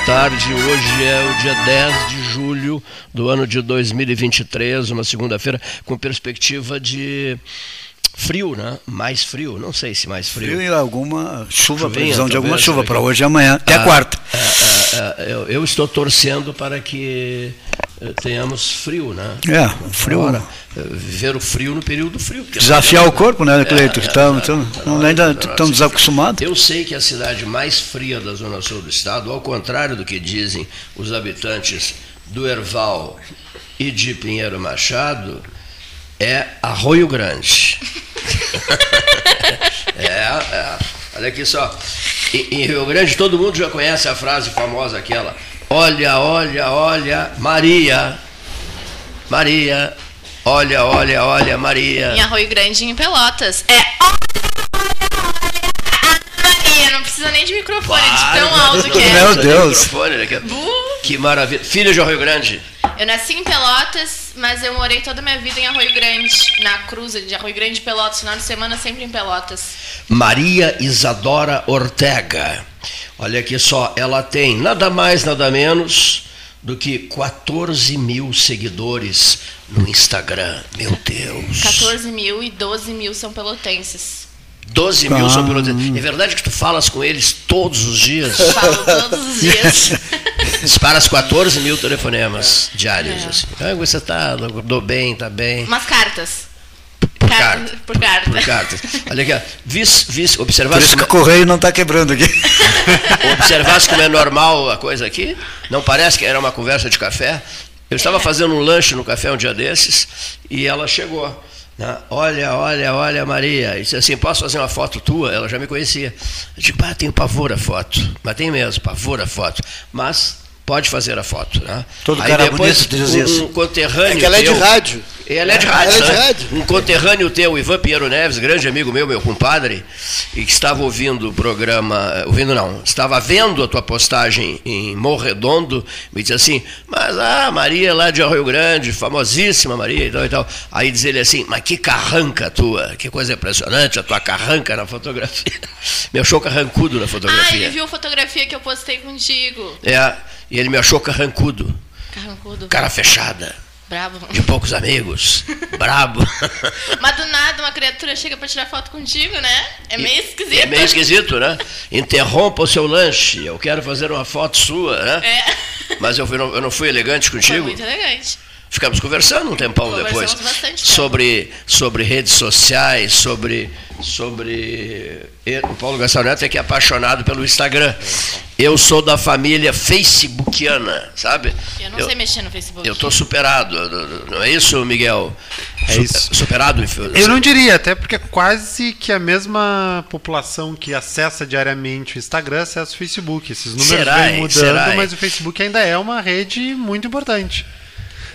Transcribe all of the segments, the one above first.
Boa tarde. Hoje é o dia 10 de julho do ano de 2023, uma segunda-feira, com perspectiva de frio, né? Mais frio, não sei se mais frio. Frio e alguma chuva, Chuvinha, previsão de alguma chuva né? para hoje e amanhã, até Ah, quarta. é, eu, eu estou torcendo para que eh, tenhamos frio, né? É, frio. Agora, eh, viver o frio no período frio. Desafiar o corpo, né, Cleito? É, é, Estamos é, estamos- ainda estamos assim, desacostumados. Eu sei que a cidade mais fria da zona sul do estado, ao contrário do que dizem os habitantes do Erval e de Pinheiro Machado, é Arroio Grande. é, é. Olha aqui só. Em, Rio Grande todo mundo já conhece a frase famosa aquela. Olha, olha, olha, Maria. Maria. Olha, olha, olha, Maria. Em Arroio Grande em Pelotas. É. precisa nem de microfone, de tão alto que é. Meu Deus. Né, que- Bu. Que maravilha. Filha de Arroio Grande. Eu nasci em Pelotas, mas eu morei toda a minha vida em Arroio Grande, na cruza de Arroio Grande e Pelotas. Final de semana sempre em Pelotas. Maria Isadora Ortega. Olha aqui só, ela tem nada mais, nada menos do que 14 mil seguidores no Instagram. Meu Deus. 14 mil e 12 mil são pelotenses. 12 mil são Ah. pelo. É verdade que tu falas com eles todos os dias? Falo todos os dias. Dispara as 14 mil telefonemas diários. É. Assim. Ah, você tá, acordou bem, tá bem. Umas cartas. Por Car- carta. Por carta. Por cartas. Olha aqui, ó. Vis, vis, Por isso que o correio não está quebrando aqui. observasse como é normal a coisa aqui? Não parece que era uma conversa de café? Eu estava fazendo um lanche no café um dia desses e ela chegou. Né? Olha, olha, olha, Maria. E disse assim: posso fazer uma foto tua? Ela já me conhecia. Eu digo, ah, tenho pavor a foto. Mas tem mesmo, pavor a foto. Mas pode fazer a foto. Né? Todo Aí cara depois, bonito diz um, isso. um conterrâneo. É que ela é de teu- rádio. ela é de Ela rádio. é de né? rádio. Um conterrâneo teu, Ivan Pinheiro Neves, grande amigo meu, meu compadre, e que estava ouvindo o programa, ouvindo não, estava vendo a tua postagem em Morredondo, me disse assim, mas a Maria lá de Rio Grande, famosíssima Maria e tal e tal. Aí diz ele assim, mas que carranca tua, que coisa impressionante, a tua carranca na fotografia. Me achou carrancudo na Ah, fotografia. ele viu a fotografia que eu postei contigo. É, e ele me achou carrancudo, Carrancudo. cara fechada, Bravo. de poucos amigos, brabo. Mas do nada uma criatura chega pra tirar foto contigo, né? É meio esquisito. É meio esquisito, né? Interrompa o seu lanche, eu quero fazer uma foto sua, né? É. Mas eu, eu não fui elegante Foi contigo. muito elegante. Ficamos conversando um tempão depois sobre, sobre redes sociais, sobre, sobre. O Paulo Gastão Neto é que é apaixonado pelo Instagram. Eu sou da família facebookiana, sabe? Eu não sei mexer no Facebook. Eu estou superado, não é isso, Miguel? É Su- isso. Superado? Eu não diria, até porque é quase que a mesma população que acessa diariamente o Instagram acessa o Facebook. Esses números Será, vêm hein? mudando, Será, hein? mas o Facebook ainda é uma rede muito importante.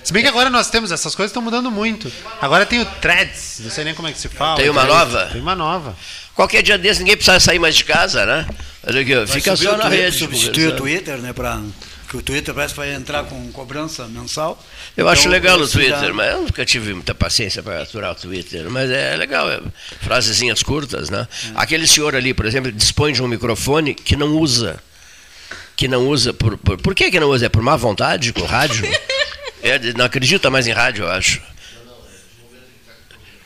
Se bem que agora nós temos, essas coisas estão mudando muito. Agora tem o Threads, não sei nem como é que se fala. Tem uma Threads. nova? Tem uma nova. Qualquer dia desse ninguém precisa sair mais de casa, né? Olha aqui, fica Substitui só na o Twitter- rede. Substituir o. Twitter, né? Pra, que o Twitter parece que vai entrar com cobrança mensal. Eu acho Então, legal o Twitter, mas eu nunca tive muita paciência para aturar o Twitter. Mas é legal, é, frasezinhas curtas, né? Aquele senhor ali, por exemplo, dispõe de um microfone que não usa. Que não usa. Por, por, por que, que não usa? É por má vontade com o rádio? É, não acredita mais em rádio, eu acho.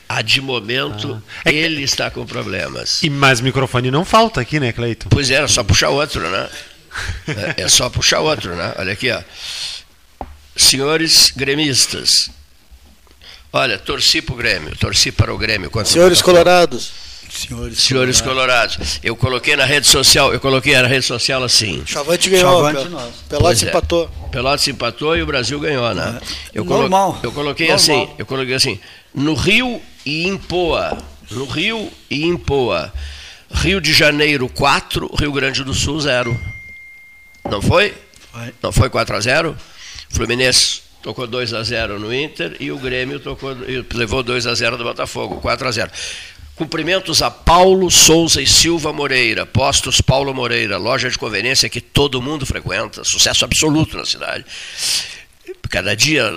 Ah, de momento, É que- ele está com problemas. E mais microfone não falta aqui, né, Cleiton? Pois é, era só puxar outro, né? É, é só puxar outro, né? Olha aqui, ó. Senhores gremistas. Olha, torci para o Grêmio, torci para o Grêmio. Senhores colorados, Senhores, Senhores colorados. Eu coloquei na rede social, eu coloquei na rede social assim. Chavante ganhou. Chavante, Pel- nós. Pelotas é. empatou. Pelotas empatou e o Brasil ganhou, né? Eu, colo- Normal. eu coloquei Normal. assim, eu coloquei assim, no Rio e em Poa, no Rio e em Poa. Rio de Janeiro 4, Rio Grande do Sul 0. Não foi? Foi. Não foi 4 a 0? Fluminense tocou 2 a 0 no Inter e o Grêmio tocou, e levou 2 a 0 do Botafogo, 4 a 0. Cumprimentos a Paulo Souza e Silva Moreira, postos Paulo Moreira, loja de conveniência que todo mundo frequenta, sucesso absoluto na cidade. Cada dia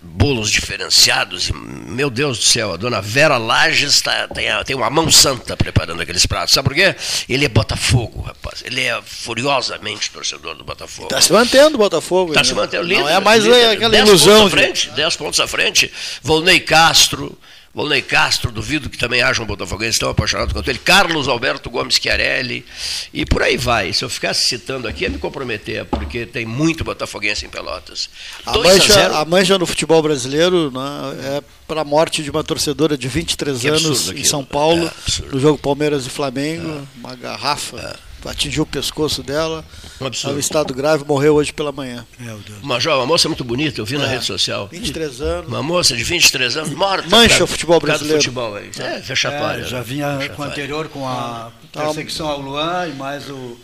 bolos diferenciados, meu Deus do céu, a dona Vera Lages tá, tem, tem uma mão santa preparando aqueles pratos. Sabe por quê? Ele é Botafogo, rapaz. Ele é furiosamente torcedor do Botafogo. Está se mantendo o Botafogo. Está né? se mantendo líder. Não é mais líder. aquela Dez ilusão. Pontos à de- frente, 10 pontos à frente. Volney Castro. Volney Castro, duvido que também haja um botafoguense tão apaixonado quanto ele. Carlos Alberto Gomes Chiarelli. E por aí vai. Se eu ficasse citando aqui, ia me comprometer, porque tem muito botafoguense em Pelotas. A 2 a mancha, 0. a mancha no futebol brasileiro né, é para a morte de uma torcedora de 23 Que absurdo anos em. São Paulo, É, no jogo Palmeiras e Flamengo. Uma garrafa atingiu o pescoço dela. Um absurdo. Estava em estado grave, morreu hoje pela manhã. Meu Deus. Uma, jovem, uma moça muito bonita, eu vi na É. rede social. 23 anos. Uma moça de 23 anos, morta. Mancha causa- o futebol brasileiro. futebol, é, é vexatório. É, já né? vinha com o anterior, com a Tá. perseguição ao Luan e mais o,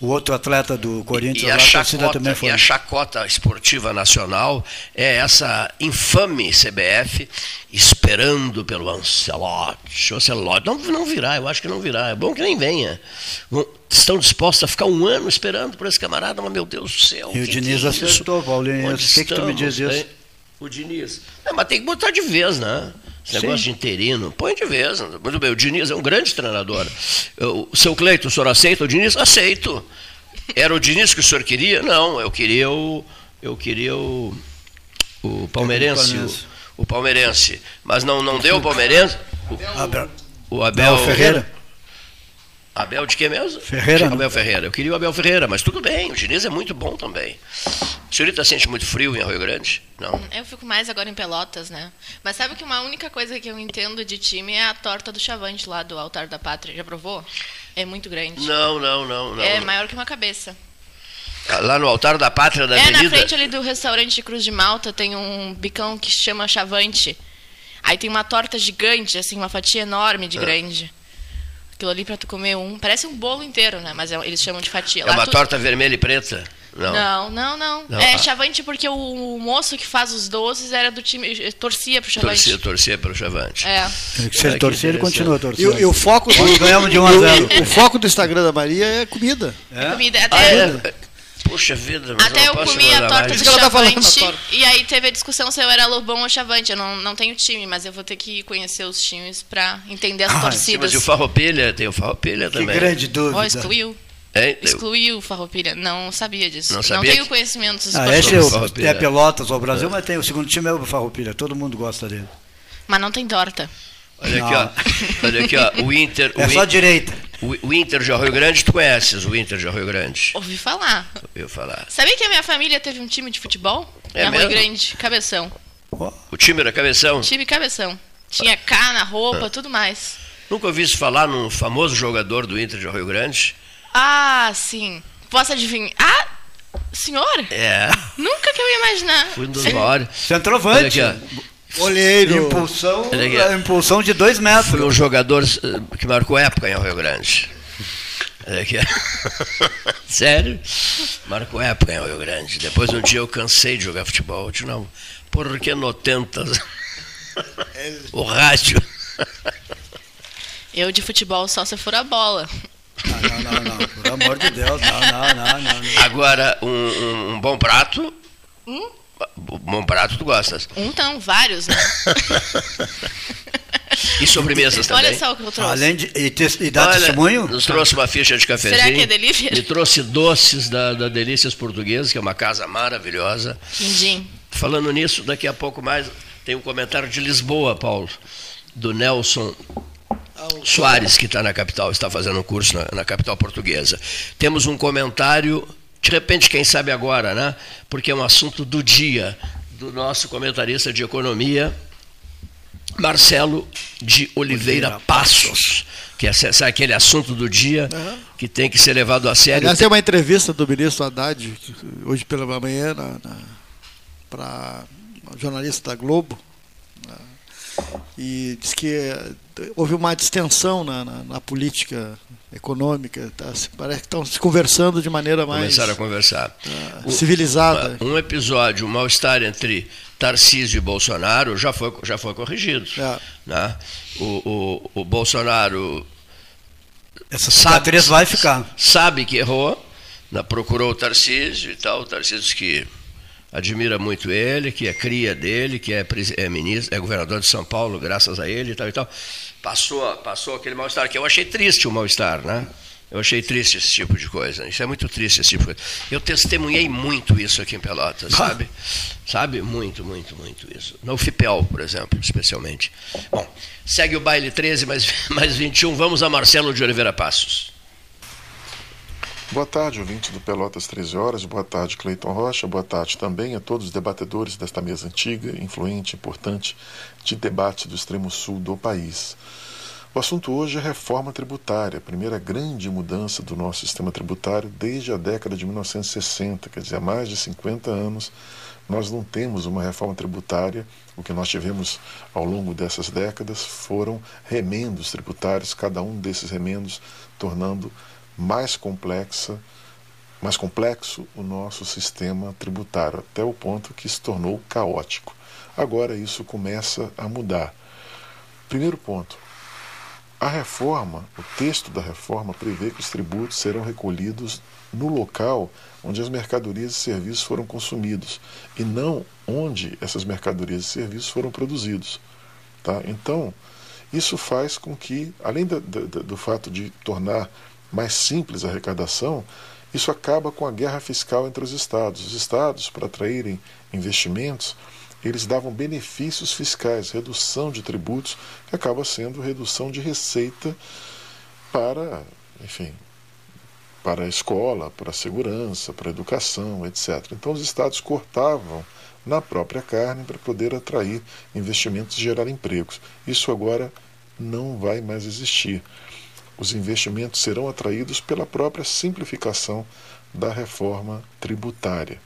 o outro atleta do Corinthians, E a, chacota, também foi. e a chacota esportiva nacional é essa infame CBF esperando pelo Ancelotti. O Ancelotti não, não virá, eu acho que não virá. É bom que nem venha. Vão- Estão dispostos a ficar um ano esperando por esse camarada, mas meu Deus do céu. E o Diniz é acertou, Paulinho. O que, que tu me diz isso? hein? O Diniz. É, mas tem que botar de vez, né? Esse Sim. negócio de interino. Põe de vez. Muito bem, o Diniz é um grande treinador. Eu- O seu Cleito, o senhor aceita o Diniz? Aceito. Era o Diniz que o senhor queria? Não, eu queria o. Eu queria o. O palmeirense. O, o palmeirense. Mas não, não deu o palmeirense? O Abel. Abel Ferreira. Abel de quem mesmo? Ferreira? Abel Ferreira. Eu queria o Abel Ferreira, mas tudo bem, o Diniz é muito bom também. O senhorita sente muito frio em Rio Grande? Não. Eu fico mais agora em Pelotas, né? Mas sabe que uma única coisa que eu entendo de time é a torta do Chavante lá do Altar da Pátria. Já provou? É muito grande. Não, não, não, não. é não. maior que uma cabeça. Lá no altar da pátria da é, na avenida. frente ali do restaurante de Cruz de Malta tem um bicão que se chama Chavante. Aí tem uma torta gigante, assim, uma fatia enorme É. de grande. Aquilo ali pra tu comer um. Parece um bolo inteiro, né? Mas é- eles chamam de fatia. É Lá uma tu- torta vermelha e preta? Não. Não, não, não. Não, é ah. Chavante porque o, o moço que faz os doces era do time. torcia pro Chavante. Torcia, torcia pelo Chavante. É. Se É, ele que torcer, ele continua E, torcendo. o- e o foco Nós ganhamos de 1 a e o- 0. o foco do Instagram da Maria é comida. É? Comida. Ah, Até, é? Puxa vida, mas até não eu posso comi a mandar torta mais. do que tá Chavante. torta. E aí teve a discussão se eu era Lobão ou Chavante. Eu não, não tenho time, mas eu vou ter que conhecer os times pra entender as Ah, mas torcidas. e o Farroupilha? Tem o Farroupilha Que também. grande Ó, dúvida. excluiu. Hein? Excluiu o Farroupilha. Não sabia disso. Não sabia tenho que- conhecimentos Ah, esportivos. esse é, o, é Pelotas, o Brasil, mas tem o segundo time é o Farroupilha. Todo mundo gosta dele. Mas não tem torta. Olha aqui, ó. Olha aqui, ó. O Inter. É o, só In- direita. O, o Inter de Rio Grande, tu conheces o Inter de Rio Grande? Ouvi falar. Eu falar. Sabia que a minha família teve um time de futebol? É na mesmo? Rio Grande, cabeção. O time era cabeção? Time cabeção. Tinha cana, roupa, Ah. tudo mais. Nunca ouvi se falar num famoso jogador do Inter de Rio Grande? Ah, sim. Posso adivinhar? Ah, senhor? É. Nunca que eu ia imaginar. Fui um dos maiores. Olha Centroavante. aqui, ó. Olheiro. Impulsão, é, impulsão de dois metros. Foi um jogador eh, que marcou época em Rio Grande. Sério? Marcou época em Rio Grande. Depois um dia eu cansei de jogar futebol. Eu disse, não, por que no tentas o rádio? Eu de futebol só se for a bola. Não, não, não, não. Por amor de Deus. Não, não, não, não. não. Agora, um, um- um bom prato. Hum? Bom prato tu gostas. Um não, vários, né? E sobremesas também. Olha só o que eu trouxe. Além de. E, te- e dá Olha, testemunho? Nos trouxe uma ficha de cafezinho. Será que é delivery? Me trouxe doces da, da Delícias Portuguesas, que é uma casa maravilhosa. Quindim. falando nisso, daqui a pouco mais tem um comentário de Lisboa, Paulo, do Nelson Soares, que está na capital, está fazendo um curso na, na, capital portuguesa. Temos um comentário, de repente, quem sabe agora, né? Porque é um assunto do dia, do nosso comentarista de economia, Marcelo de Oliveira, Oliveira Passos, que é, aquele assunto do dia uhum. que tem que ser levado a sério. Aliás, tem uma entrevista do ministro Haddad, hoje pela manhã, para jornalista da Globo, e diz que eh, houve uma distensão na, na, na política econômica, tá, parece que estão se conversando de maneira mais. Começaram a conversar. Tá, civilizada. Um episódio, um mal-estar entre Tarcísio e Bolsonaro já foi, já foi corrigido. É. Né? O, o, o Bolsonaro. Essa sabe, vai ficar. Sabe que errou, né? procurou o Tarcísio e tal, o Tarcísio que admira muito ele, que é cria dele, que é, é ministro, é governador de São Paulo, graças a ele e tal e tal. Passou, passou aquele mal-estar, que eu achei triste o mal-estar, né? Eu achei triste esse tipo de coisa. Isso é muito triste esse tipo de coisa. Eu testemunhei muito isso aqui em Pelotas, sabe? sabe? Muito, muito, muito isso. No FIPEL, por exemplo, especialmente. Bom, segue o baile 13 mais, mais 21. Vamos a Marcelo de Oliveira Passos. Boa tarde, ouvinte do Pelotas 13 Horas. Boa tarde, Cleiton Rocha. Boa tarde também a todos os debatedores desta mesa antiga, influente, importante de debate do extremo sul do país. O assunto hoje é reforma tributária, a primeira grande mudança do nosso sistema tributário desde a década de 1960, quer dizer, há mais de 50 anos nós não temos uma reforma tributária. O que nós tivemos ao longo dessas décadas foram remendos tributários, cada um desses remendos tornando mais complexa, mais complexo o nosso sistema tributário, até o ponto que se tornou caótico. Agora isso começa a mudar. Primeiro ponto, a reforma, o texto da reforma prevê que os tributos serão recolhidos no local onde as mercadorias e serviços foram consumidos e não onde essas mercadorias e serviços foram produzidos. Tá? Então, isso faz com que, além do, do, do fato de tornar mais simples a arrecadação, isso acaba com a guerra fiscal entre os estados. Os estados, para atraírem investimentos, eles davam benefícios fiscais, redução de tributos, que acaba sendo redução de receita para, enfim, para a escola, para a segurança, para a educação, etc. Então os estados cortavam na própria carne para poder atrair investimentos e gerar empregos. Isso agora não vai mais existir. Os investimentos serão atraídos pela própria simplificação da reforma tributária.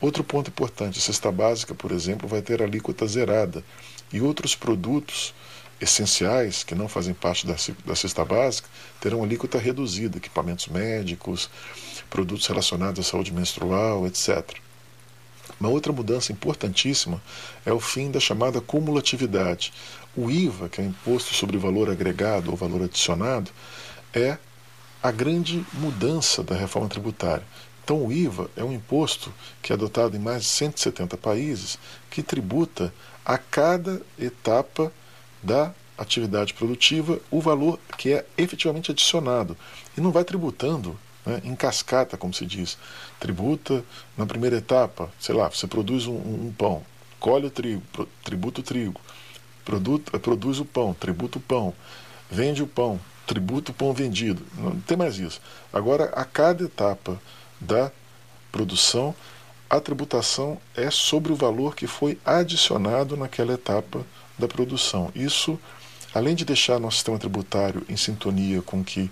Outro ponto importante: a cesta básica, por exemplo, vai ter alíquota zerada e outros produtos essenciais que não fazem parte da, cesta básica terão alíquota reduzida, equipamentos médicos, produtos relacionados à saúde menstrual, etc. Uma outra mudança importantíssima é o fim da chamada cumulatividade. O IVA, que é o Imposto sobre Valor Agregado ou Valor Adicionado, é a grande mudança da reforma tributária. Então, o IVA é um imposto que é adotado em mais de 170 países, que tributa a cada etapa da atividade produtiva o valor que é efetivamente adicionado. E não vai tributando né, em cascata, como se diz. Tributa na primeira etapa, sei lá, você produz um, um pão, colhe o trigo, tributa o trigo, produto, produz o pão, tributa o pão, vende o pão, tributa o pão vendido. Não tem mais isso. Agora, a cada etapa da produção, a tributação é sobre o valor que foi adicionado naquela etapa da produção. Isso, além de deixar nosso sistema tributário em sintonia com o que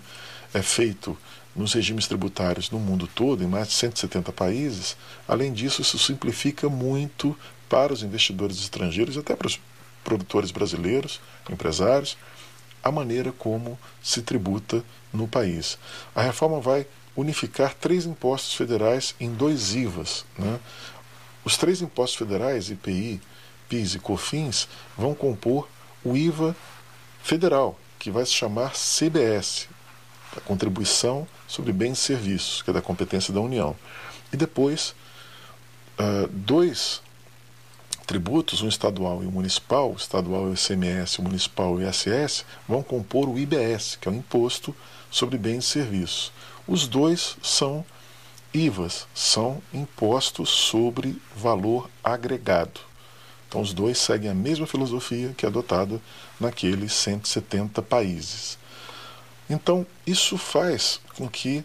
é feito nos regimes tributários no mundo todo, em mais de 170 países, além disso, isso simplifica muito para os investidores estrangeiros e até para os produtores brasileiros, empresários, a maneira como se tributa no país. A reforma vai unificar três impostos federais em dois IVAs. Né? Os três impostos federais, IPI, PIS e COFINS, vão compor o IVA federal, que vai se chamar CBS, a Contribuição sobre Bens e Serviços, que é da competência da União. E depois, uh, dois tributos, um estadual e um municipal, o estadual é o ICMS, o municipal é o ISS, vão compor o IBS, que é o Imposto sobre Bens e Serviços. Os dois são IVAs são impostos sobre valor agregado. Então, os dois seguem a mesma filosofia que é adotada naqueles 170 países. Então, isso faz com que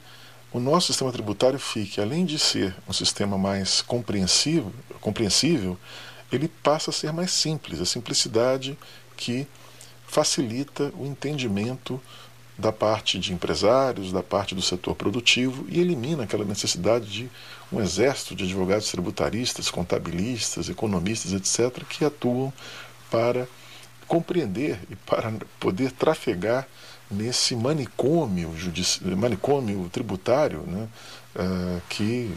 o nosso sistema tributário fique, além de ser um sistema mais compreensível, compreensível ele passa a ser mais simples, a simplicidade que facilita o entendimento da parte de empresários, da parte do setor produtivo e elimina aquela necessidade de um exército de advogados tributaristas, contabilistas, economistas, etc., que atuam para compreender e para poder trafegar nesse manicômio, judici... manicômio tributário, né, uh, que,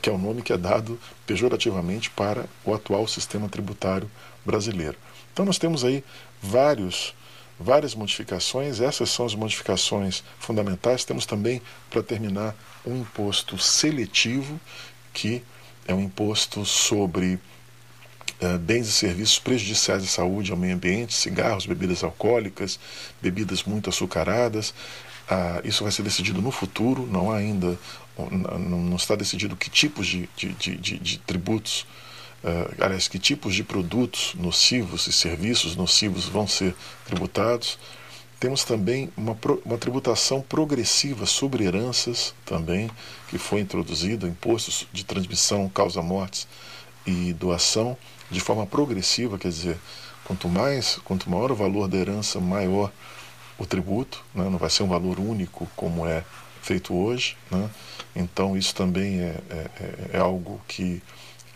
que é o nome que é dado pejorativamente para o atual sistema tributário brasileiro. Então nós temos aí vários várias modificações, essas são as modificações fundamentais. Temos também, para terminar, um imposto seletivo, que é um imposto sobre uh, bens e serviços prejudiciais à saúde ao meio ambiente, cigarros, bebidas alcoólicas, bebidas muito açucaradas. Uh, isso vai ser decidido no futuro, não há ainda, não, está decidido que tipos de, de, de, de tributos uh, aliás, que tipos de produtos nocivos e serviços nocivos vão ser tributados. Temos também uma, uma tributação progressiva sobre heranças também, que foi introduzida, impostos de transmissão, causa-mortes e doação, de forma progressiva, quer dizer, quanto mais, quanto maior o valor da herança, maior o tributo, né? não vai ser um valor único como é feito hoje. Né? Então isso também é, é, é, é algo que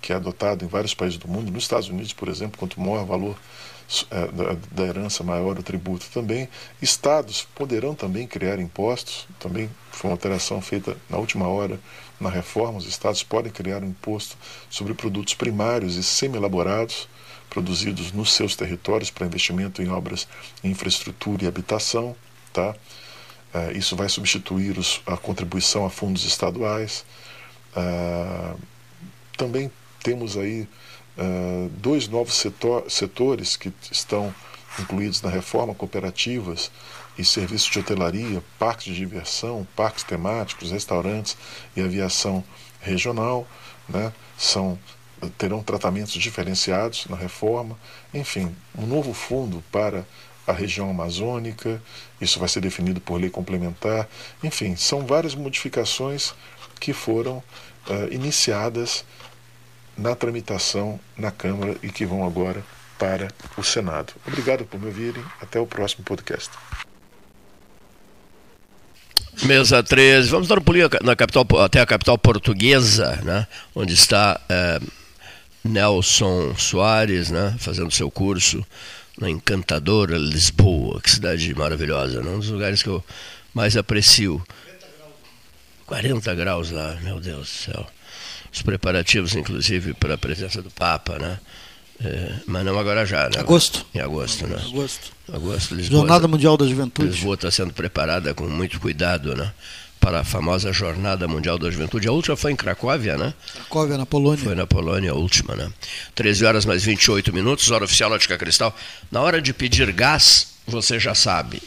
que é adotado em vários países do mundo. Nos Estados Unidos, por exemplo, quanto maior o valor é, da, herança, maior o tributo também. Estados poderão também criar impostos, também foi uma alteração feita na última hora na reforma. Os estados podem criar um imposto sobre produtos primários e semi-elaborados produzidos nos seus territórios para investimento em obras em infraestrutura e habitação. Tá? É, isso vai substituir os, a contribuição a fundos estaduais. Uh, também temos aí uh, dois novos setor, setores que estão incluídos na reforma, cooperativas e serviços de hotelaria, parques de diversão, parques temáticos, restaurantes e aviação regional, né, são terão tratamentos diferenciados na reforma, enfim, um novo fundo para a região amazônica, isso vai ser definido por lei complementar, enfim, são várias modificações que foram uh, iniciadas na tramitação na Câmara e que vão agora para o Senado. Obrigado por me ouvirem. Até o próximo podcast. Mesa 13. Vamos dar um pulinho na capital, até a capital portuguesa, né? onde está é, Nelson Soares, né? fazendo seu curso na encantadora Lisboa. Que cidade maravilhosa, né? um dos lugares que eu mais aprecio. 40 graus lá, meu Deus do céu os preparativos, inclusive, para a presença do Papa, né? É, mas não agora já, né? Agosto. Em agosto, né? Agosto. Agosto, Lisboa. Jornada Mundial da Juventude. Lisboa está sendo preparada com muito cuidado, né? Para a famosa Jornada Mundial da Juventude. A última foi em Cracóvia, né? Cracóvia, na Polônia. Foi na Polônia a última, né? 13 horas mais 28 minutos, hora oficial Ótica Cristal. Na hora de pedir gás, você já sabe.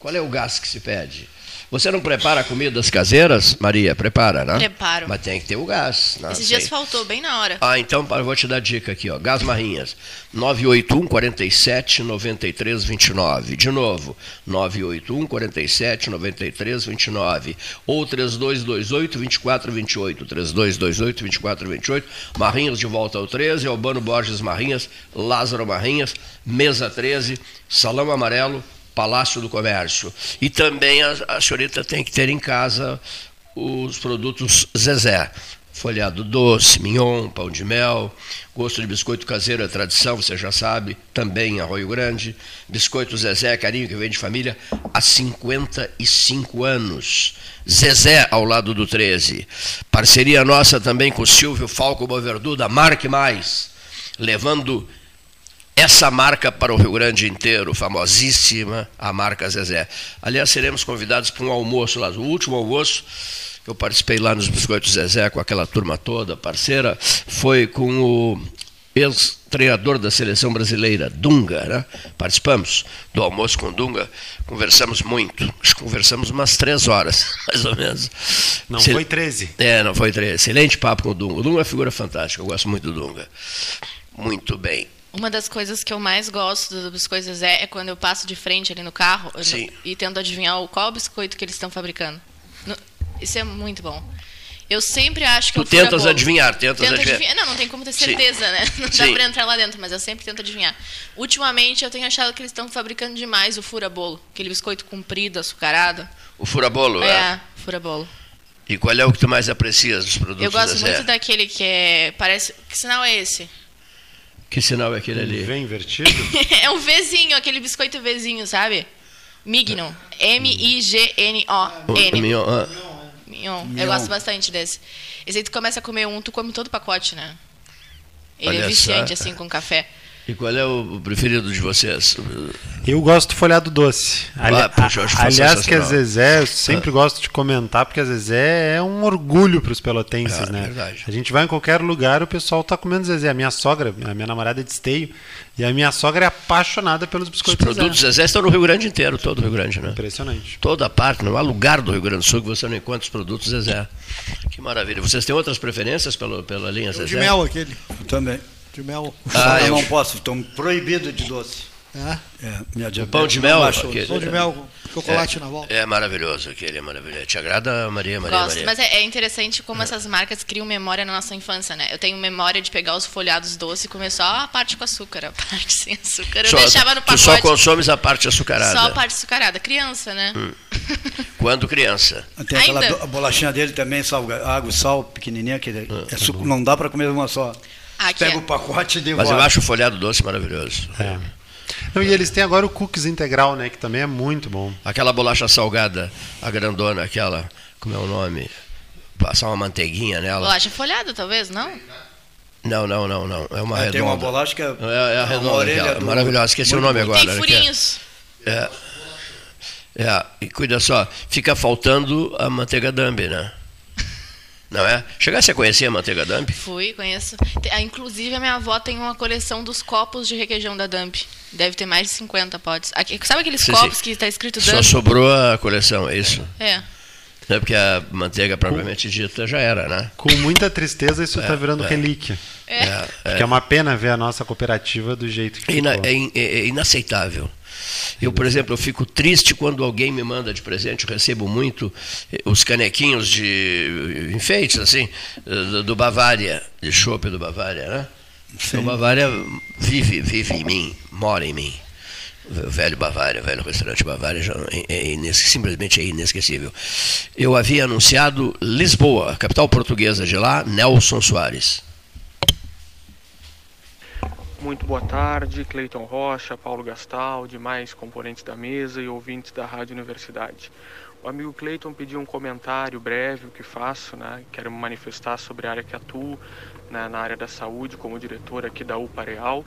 Qual é o gás que se pede? Você não prepara comidas caseiras, Maria? Prepara, né? Preparo. Mas tem que ter o gás. Né? Esses dias faltou, bem na hora. Ah, então eu vou te dar dica aqui, ó. Gás Marrinhas. 981 47 93 29. De novo, 981 47 93 29. Ou 3228 2428. 3228 2428. Marrinhas de volta ao 13. Albano Borges Marrinhas. Lázaro Marrinhas. Mesa 13. Salão Amarelo. Palácio do Comércio. E também a, a senhorita tem que ter em casa os produtos Zezé. Folhado doce, mignon, pão de mel, gosto de biscoito caseiro é tradição, você já sabe, também em Arroio Grande. Biscoito Zezé, carinho que vem de família há 55 anos. Zezé ao lado do 13. Parceria nossa também com o Silvio Falco Boverdu, da Marque Mais, levando essa marca para o Rio Grande inteiro, famosíssima, a marca Zezé. Aliás, seremos convidados para um almoço lá, o último almoço que eu participei lá nos Biscoitos Zezé com aquela turma toda, parceira, foi com o ex treinador da seleção brasileira, Dunga, né? Participamos do almoço com Dunga, conversamos muito, conversamos umas três horas, mais ou menos. Não Se- foi 13. É, não foi três. Excelente papo com o Dunga. O Dunga é uma figura fantástica, eu gosto muito do Dunga. Muito bem. Uma das coisas que eu mais gosto do Biscoito Zezé é quando eu passo de frente ali no carro Sim. e tento adivinhar o- qual biscoito que eles estão fabricando. Isso é muito bom. Eu sempre acho que Tu é um fura tentas adivinhar, tentas Tento adivinhar. adivinhar. Não, não tem como ter Sim. certeza, né? Não dá Sim. pra entrar lá dentro, mas eu sempre tento adivinhar. Ultimamente eu tenho achado que eles estão fabricando demais o fura-bolo. Aquele biscoito comprido, açucarado. O furabolo, é. É, fura-bolo. E qual é o que tu mais aprecias dos produtos Eu gosto muito daquele que é. Parece. Que sinal é esse? Que sinal é aquele ali? Vem invertido? é um Vzinho, aquele biscoito Vzinho, sabe? Mignon. M-I-G-N-O-N. Mignon, ah, Mignon. Eu gosto bastante desse. Esse aí tu começa a comer um, tu come todo o pacote, né? Ele Olha é viciante, só. assim, com café. E qual é o o preferido de vocês? Eu gosto do folhado doce. Ali- Ah, puxa, aliás, que a. Zezé, eu sempre gosto de comentar, porque a Zezé é um orgulho para os pelotenses, É, né? verdade. A gente vai em qualquer lugar, o pessoal tá comendo Zezé. A minha sogra, a minha namorada é de esteio, e a minha sogra é apaixonada pelos Os biscoitos produtos Zezé. Zezé estão no Rio Grande inteiro, todo o Rio Grande, né? Impressionante. Toda parte, não há lugar do Rio Grande do Sul que você não encontre os produtos Zezé. Que maravilha. Vocês têm outras preferências pelo, pela linha O Zezé? de mel aquele. Eu também. De mel. Ah, eu, não posso, estou proibido de doce. É. É, minha diabetes pão de mel, baixou. aquele- Pão de mel chocolate na volta. É maravilhoso aquele, é maravilhoso. Te agrada, Maria, Maria, Gosto, Maria? mas é, é interessante como essas marcas criam memória na nossa infância, né? Eu tenho memória de pegar os folhados doces e comer só a parte com açúcar, a parte sem açúcar. Eu Só- deixava no Tu pacote. só consomes a parte açucarada. Só a parte açucarada. Criança, né? Quando criança. Tem aquela Ainda? bolachinha dele também, salga, água e sal, pequenininha, que é Ah, suco, não dá para comer uma só. Aqui Pega é- o pacote e Mas devora. eu acho o folhado doce maravilhoso. É. Não, e eles têm agora o cookies integral, né? Que também é muito bom. Aquela bolacha salgada, a grandona, aquela, como é o nome? Passar uma manteiguinha nela. Bolacha folhada, talvez, não? Não, não, não, não. É uma É, redonda. tem uma bolacha que é, É, é a uma redonda, aquela, do- maravilhosa. Esqueci o muito nome bom. agora. Tem né, é- furinhos. É, é, e cuida só, fica faltando a manteiga Dambi, né? Não é? Chegasse a conhecer a manteiga Dambi? Fui, conheço. Ah, Inclusive, a minha avó tem uma coleção dos copos de requeijão da Dump. Deve ter mais de 50 potes. Aqui- sabe aqueles Sim, copos sim. que está escrito Só Dump? sobrou a coleção, é isso? É. Não é porque a manteiga propriamente dita já era, né? Com muita tristeza, isso está virando é. relíquia. É. É, Que é uma pena ver a nossa cooperativa do jeito que É, ina- ficou. é in- é- é inaceitável. Eu, por exemplo, eu fico triste quando alguém me manda de presente, eu recebo muito eh, os canequinhos de enfeites, assim, do, Bavária, de chopp do Bavária, né? O Bavária vive, vive em mim, mora em mim. O velho Bavária, o velho restaurante Bavária, já é, é inesque- simplesmente é inesquecível. Eu havia anunciado Lisboa, capital portuguesa de lá, Nelson Soares. Muito boa tarde, Cleiton Rocha, Paulo Gastal, demais componentes da mesa e ouvintes da Rádio Universidade. O amigo Cleiton pediu um comentário breve, o que faço, né? Quero me manifestar sobre a área que atuo, né, na área da saúde, como diretor aqui da UPA Real,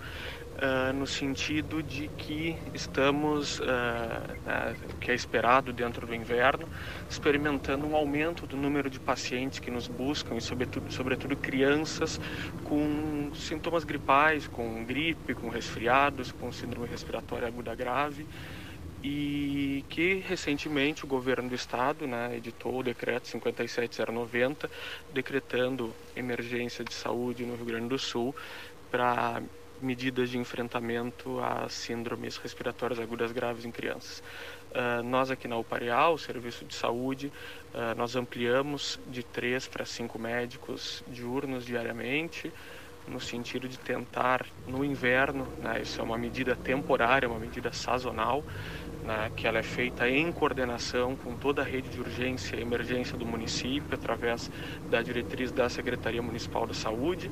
ah, no sentido de que estamos, o que é esperado dentro do inverno, experimentando um aumento do número de pacientes que nos buscam, e sobretudo, sobretudo crianças com sintomas gripais, com gripe, com resfriados, com síndrome respiratória aguda grave e que recentemente o governo do estado né, editou o decreto 57090 decretando emergência de saúde no Rio Grande do Sul para medidas de enfrentamento às síndromes respiratórias agudas graves em crianças. Ah, nós aqui na UPAREAL, o Serviço de Saúde, ah, nós ampliamos de três para cinco médicos diurnos diariamente, no sentido de tentar, no inverno, né, isso é uma medida temporária, uma medida sazonal, né, que ela é feita em coordenação com toda a rede de urgência e emergência do município, através da diretriz da Secretaria Municipal da Saúde,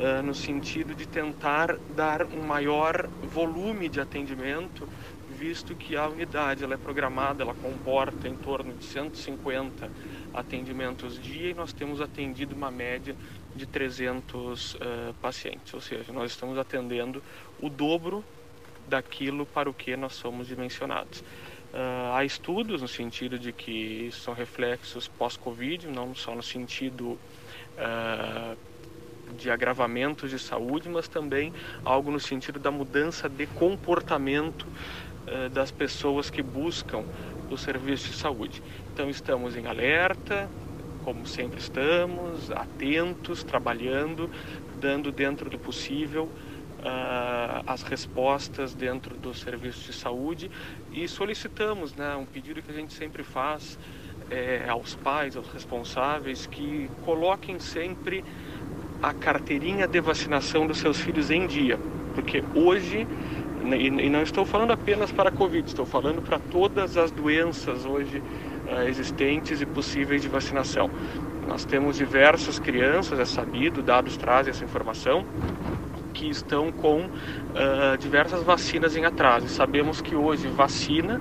ah, no sentido de tentar dar um maior volume de atendimento, visto que a unidade ela é programada, ela comporta em torno de 150 atendimentos dia e nós temos atendido uma média de 300 ah, pacientes, ou seja, nós estamos atendendo o dobro daquilo para o que nós somos dimensionados. Ah, há estudos no sentido de que são reflexos pós-Covid, não só no sentido ah, de agravamentos de saúde, mas também algo no sentido da mudança de comportamento uh, das pessoas que buscam o serviço de saúde. Então estamos em alerta, como sempre estamos, atentos, trabalhando, dando dentro do possível uh, as respostas dentro do serviço de saúde e solicitamos, né, um pedido que a gente sempre faz é, aos pais, aos responsáveis, que coloquem sempre a carteirinha de vacinação dos seus filhos em dia, porque hoje e não estou falando apenas para a Covid, estou falando para todas as doenças hoje uh, existentes e possíveis de vacinação. Nós temos diversas crianças, é sabido, dados trazem essa informação, que estão com uh, diversas vacinas em atraso. Sabemos que hoje vacina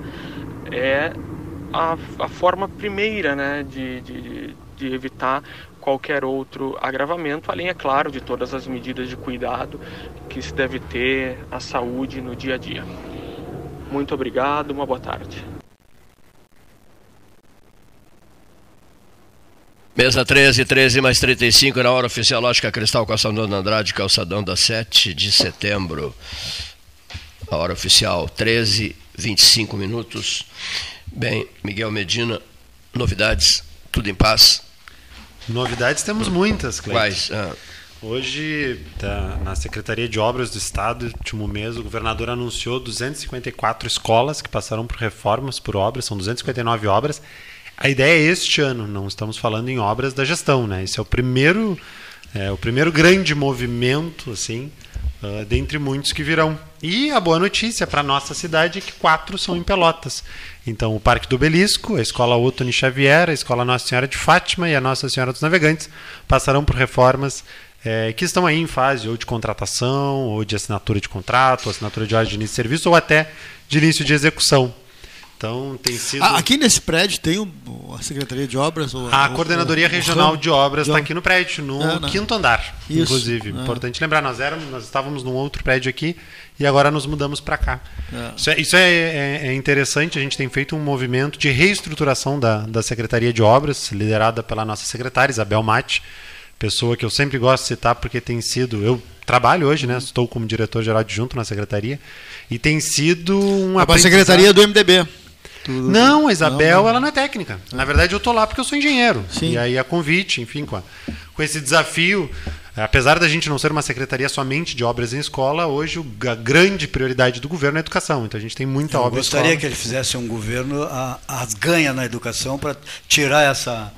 é a, a forma primeira né, de, de, de evitar qualquer outro agravamento, além, é claro, de todas as medidas de cuidado que se deve ter à saúde no dia a dia. Muito obrigado, uma boa tarde. Mesa 13, 13 mais 35 na hora oficial Lógica Cristal, Calçadão da Andrade, Calçadão da 7 de setembro. A hora oficial 13, 25 minutos. Bem, Miguel Medina, novidades, tudo em paz? Novidades temos muitas, Cleiton. Quais? Ah. Hoje, tá, na Secretaria de Obras do Estado, no último mês, o governador anunciou 254 escolas que passaram por reformas, por obras, são 259 obras a ideia é este ano, não estamos falando em obras da gestão, né? Esse é o primeiro, é, o primeiro grande movimento, assim, uh, dentre muitos que virão. E a boa notícia para nossa cidade é que quatro são em Pelotas. Então, o Parque do Belisco, a Escola Otoni Xavier, a Escola Nossa Senhora de Fátima e a Nossa Senhora dos Navegantes passarão por reformas é, que estão aí em fase ou de contratação, ou de assinatura de contrato, assinatura de ordem de início de serviço, ou até de início de execução. Então tem sido. Ah, aqui nesse prédio tem o, a Secretaria de Obras? Ou, a Coordenadoria o, Regional de Obras está aqui no prédio, no é, quinto andar, Isso, inclusive. É. Importante lembrar, nós éramos, nós estávamos num outro prédio aqui e agora nos mudamos para cá. É. Isso, é, isso é, é, é, interessante, a gente tem feito um movimento de reestruturação da, da Secretaria de Obras, liderada pela nossa secretária, Isabel Mate, pessoa que eu sempre gosto de citar porque tem sido. Eu trabalho hoje, né? Estou como diretor-geral adjunto na secretaria e tem sido uma. É a secretaria do MDB. Tudo não, a Isabel, não, ela não é técnica. Na verdade, eu tô lá porque eu sou engenheiro. Sim. E aí a convite, enfim, com, a, com esse desafio, apesar da gente não ser uma secretaria somente de obras em escola, hoje a grande prioridade do governo é a educação. Então a gente tem muita eu obra. Eu gostaria que ele fizesse um governo as ganha na educação para tirar essa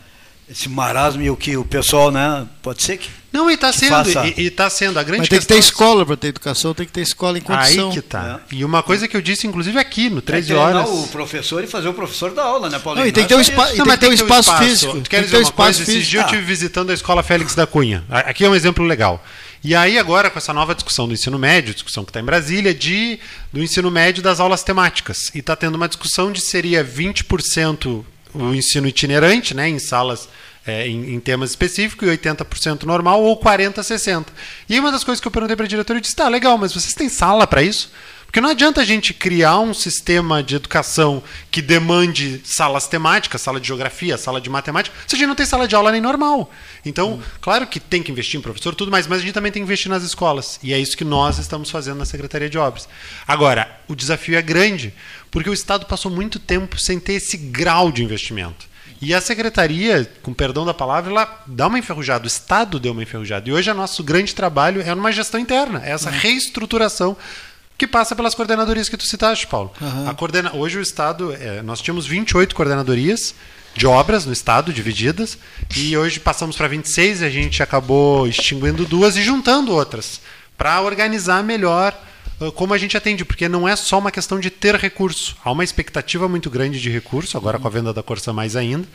esse marasmo e o que o pessoal, né? Pode ser que. Não, e está sendo, faça... e está sendo a grande Mas tem que ter escola para ter educação, tem que ter escola em condição. Aí que tá. É. E uma coisa que eu disse, inclusive, aqui, no 13 horas. o professor e fazer o professor da aula, né, Paulo? Não, e tem que ter um, espa não, tem que ter um espaço, espaço físico. Tu quer dizer uma coisa? Físico. Dias ah. eu estive visitando a escola Félix da Cunha. Aqui é um exemplo legal. E aí, agora, com essa nova discussão do ensino médio, discussão que está em Brasília, de, do ensino médio das aulas temáticas. E está tendo uma discussão de seria 20% o ensino itinerante, né, em salas é, em, em, temas específicos, e 80% normal, ou 40%, 60%. E uma das coisas que eu perguntei para a diretora, eu disse, tá, legal, mas vocês têm sala para isso? Porque não adianta a gente criar um sistema de educação que demande salas temáticas, sala de geografia, sala de matemática, se a gente não tem sala de aula nem normal. Então, hum. claro que tem que investir em professor, tudo mais, mas a gente também tem que investir nas escolas. E é isso que nós estamos fazendo na Secretaria de Obras. Agora, o desafio é grande, porque o Estado passou muito tempo sem ter esse grau de investimento. E a secretaria, com perdão da palavra, ela dá uma enferrujada, o Estado deu uma enferrujada. E hoje o nosso grande trabalho é numa gestão interna, é essa uhum. reestruturação que passa pelas coordenadorias que tu citaste, Paulo. Uhum. A coordena... Hoje o Estado, é, nós tínhamos 28 coordenadorias de obras no Estado, divididas, e hoje passamos para 26 e a gente acabou extinguindo duas e juntando outras, para organizar melhor como a gente atende, porque não é só uma questão de ter recurso. Há uma expectativa muito grande de recurso, agora com a venda da Corsa mais ainda,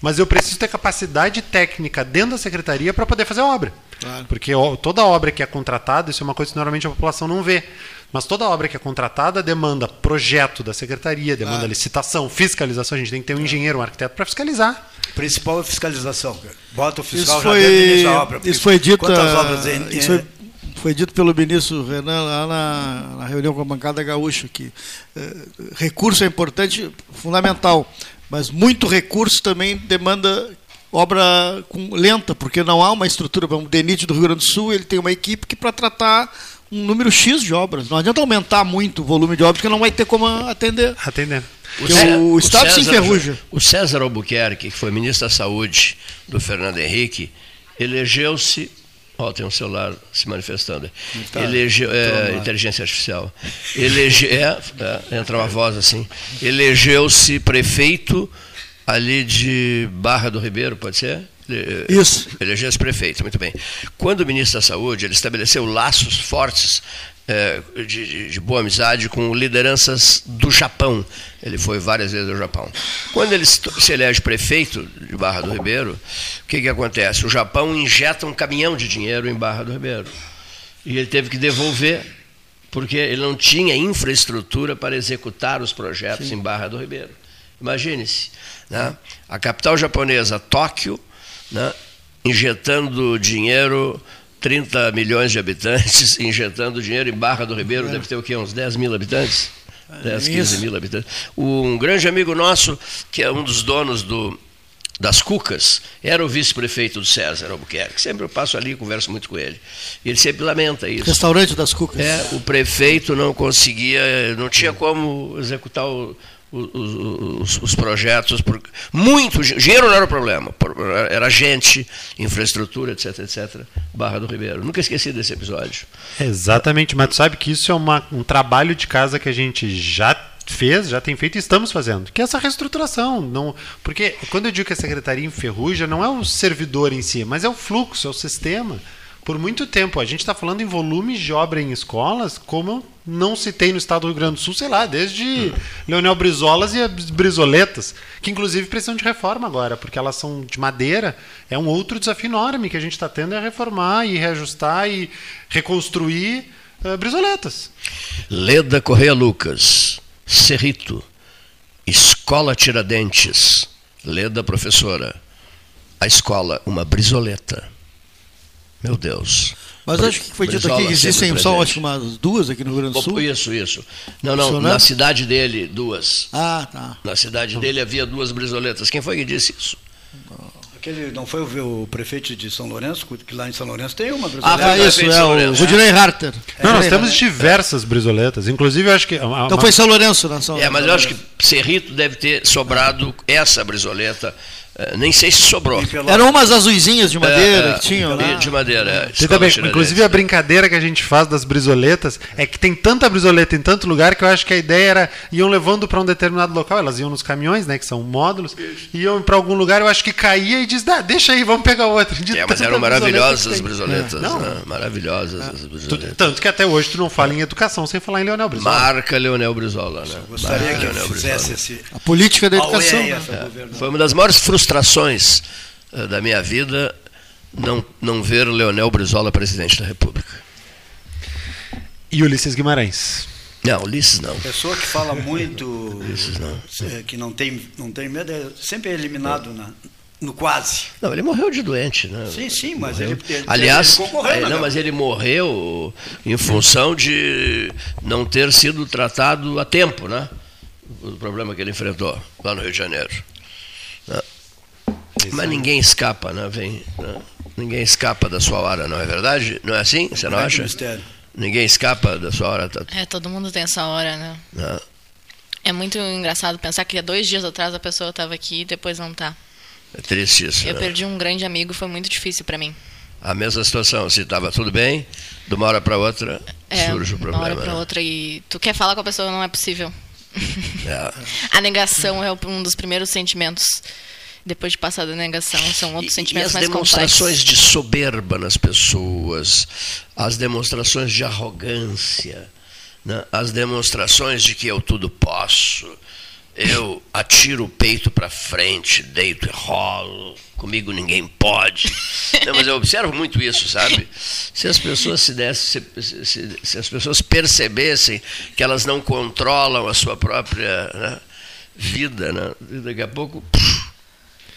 mas eu preciso ter capacidade técnica dentro da secretaria para poder fazer a obra. Claro. Porque toda obra que é contratada, isso é uma coisa que normalmente a população não vê. Mas toda obra que é contratada demanda projeto da secretaria, demanda claro. licitação, fiscalização. A gente tem que ter um engenheiro, um arquiteto para fiscalizar. O principal é fiscalização. Bota o fiscal isso já foi, da obra. Isso foi dito. Quantas obras em, isso foi foi dito pelo ministro Renan lá na, na reunião com a bancada gaúcha que eh, recurso é importante, fundamental, mas muito recurso também demanda obra com, lenta, porque não há uma estrutura. O DENIT do Rio Grande do Sul ele tem uma equipe que para tratar um número X de obras. Não adianta aumentar muito o volume de obras, porque não vai ter como atender. Atender. O, o Estado César, se enferruja. O César Albuquerque, que foi ministro da Saúde do Fernando Henrique, elegeu-se Ó, oh, tem um celular se manifestando. Tá. É, inteligência artificial. Elege, é, é, entra uma voz assim. Elegeu-se prefeito ali de Barra do Ribeiro, pode ser? Isso. Elegeu-se prefeito, muito bem. Quando o ministro da Saúde, ele estabeleceu laços fortes de, de, boa amizade com lideranças do Japão. Ele foi várias vezes ao Japão. Quando ele se elege prefeito de Barra do Ribeiro, o que, que acontece? O Japão injeta um caminhão de dinheiro em Barra do Ribeiro. E ele teve que devolver, porque ele não tinha infraestrutura para executar os projetos Sim. em Barra do Ribeiro. Imagine-se, né? a capital japonesa, Tóquio, né? injetando dinheiro 30 milhões de habitantes, injetando dinheiro em Barra do Ribeiro, deve ter o quê? Uns 10 mil habitantes? 10, 15 mil habitantes. Um grande amigo nosso, que é um dos donos do, das Cucas, era o vice-prefeito do César Albuquerque. Sempre eu passo ali e converso muito com ele. E ele sempre lamenta isso. Restaurante das Cucas. É, o prefeito não conseguia, não tinha como executar o, os, os, projetos. Por, muito dinheiro não era o problema, era gente, infraestrutura, etc, etc. Barra do Ribeiro. Nunca esqueci desse episódio. Exatamente, mas tu sabe que isso é uma, um trabalho de casa que a gente já fez, já tem feito e estamos fazendo, que é essa reestruturação. Não, porque quando eu digo que a secretaria enferruja, não é o servidor em si, mas é o fluxo, é o sistema por muito tempo. A gente está falando em volumes de obra em escolas, como não se tem no estado do Rio Grande do Sul, sei lá, desde. Leonel Brizolas e as Brizoletas, que inclusive precisam de reforma agora, porque elas são de madeira. É um outro desafio enorme que a gente está tendo é reformar e reajustar e reconstruir uh, Brizoletas. Leda Correia Lucas, Cerrito, Escola Tiradentes, Leda professora. A escola, uma brizoleta. Meu Deus. Mas acho que foi dito aqui que existem só acho, umas duas aqui no Rio Grande do Sul. Isso, isso. Não, não, na cidade dele, duas. Ah, tá. Na cidade dele havia duas brisoletas. Quem foi que disse isso? Aquele, não foi o, o, prefeito de São Lourenço, que lá em São Lourenço tem uma brisoleta? Ah, isso, é o Rudinei Harter. Não, nós temos diversas brisoletas. Inclusive, eu acho que. Uma, então foi São Lourenço, não São É, mas eu acho que Cerrito deve ter sobrado essa brisoleta é, nem sei se sobrou. Eram umas azuizinhas de madeira é, que tinham lá. De madeira. É, também, inclusive a brincadeira que a gente faz das brisoletas é que tem tanta brisoleta em tanto lugar que eu acho que a ideia era iam levando para um determinado local, elas iam nos caminhões, né, que são módulos, iam para algum lugar, eu acho que caía e diz, ah, deixa aí, vamos pegar outra. De é, mas eram maravilhosas as brisoletas, é. né? maravilhosas as brisoletas. Tanto que até hoje tu não fala em educação sem falar em Leonel Brizola. Marca Leonel Brizola, né? Gostaria Marca que Leonel fizesse esse... A política da educação. Foi uma das maiores frustrações eh, da minha vida não, não ver Leonel Brizola presidente da República. E Ulisses Guimarães? Não, Ulisses não. Pessoa que fala muito, Ulisses não. Eh, que não tem, não tem medo, é sempre eliminado na, no quase. Não, ele morreu de doente, né? Sim, sim, mas ele, ele, Aliás, ele é, não, mas ele morreu em função de não ter sido tratado a tempo, né? O problema que ele enfrentou lá no Rio de Janeiro. Né? Mas ninguém escapa, né? Vem, né? Ninguém escapa da sua hora, não é verdade? Não é assim? Você não acha? Ninguém escapa da sua hora. Tá... É, todo mundo tem essa hora, né? Não. É muito engraçado pensar que há dois dias atrás a pessoa estava aqui e depois não está. É triste isso. Eu né? perdi um grande amigo, foi muito difícil para mim. A mesma situação, se estava tudo bem, de uma hora para outra é, surge o problema. De uma hora para né? outra e tu quer falar com a pessoa, não é possível. É. a negação é um dos primeiros sentimentos depois de passar da negação, são outros e, sentimentos e as mais demonstrações complexos. de soberba nas pessoas, as demonstrações de arrogância, né? as demonstrações de que eu tudo posso, eu atiro o peito para frente, deito e rolo, comigo ninguém pode. Não, mas eu observo muito isso, sabe? Se as pessoas se dessem, se, se, se, as pessoas percebessem que elas não controlam a sua própria né, vida, né? daqui a pouco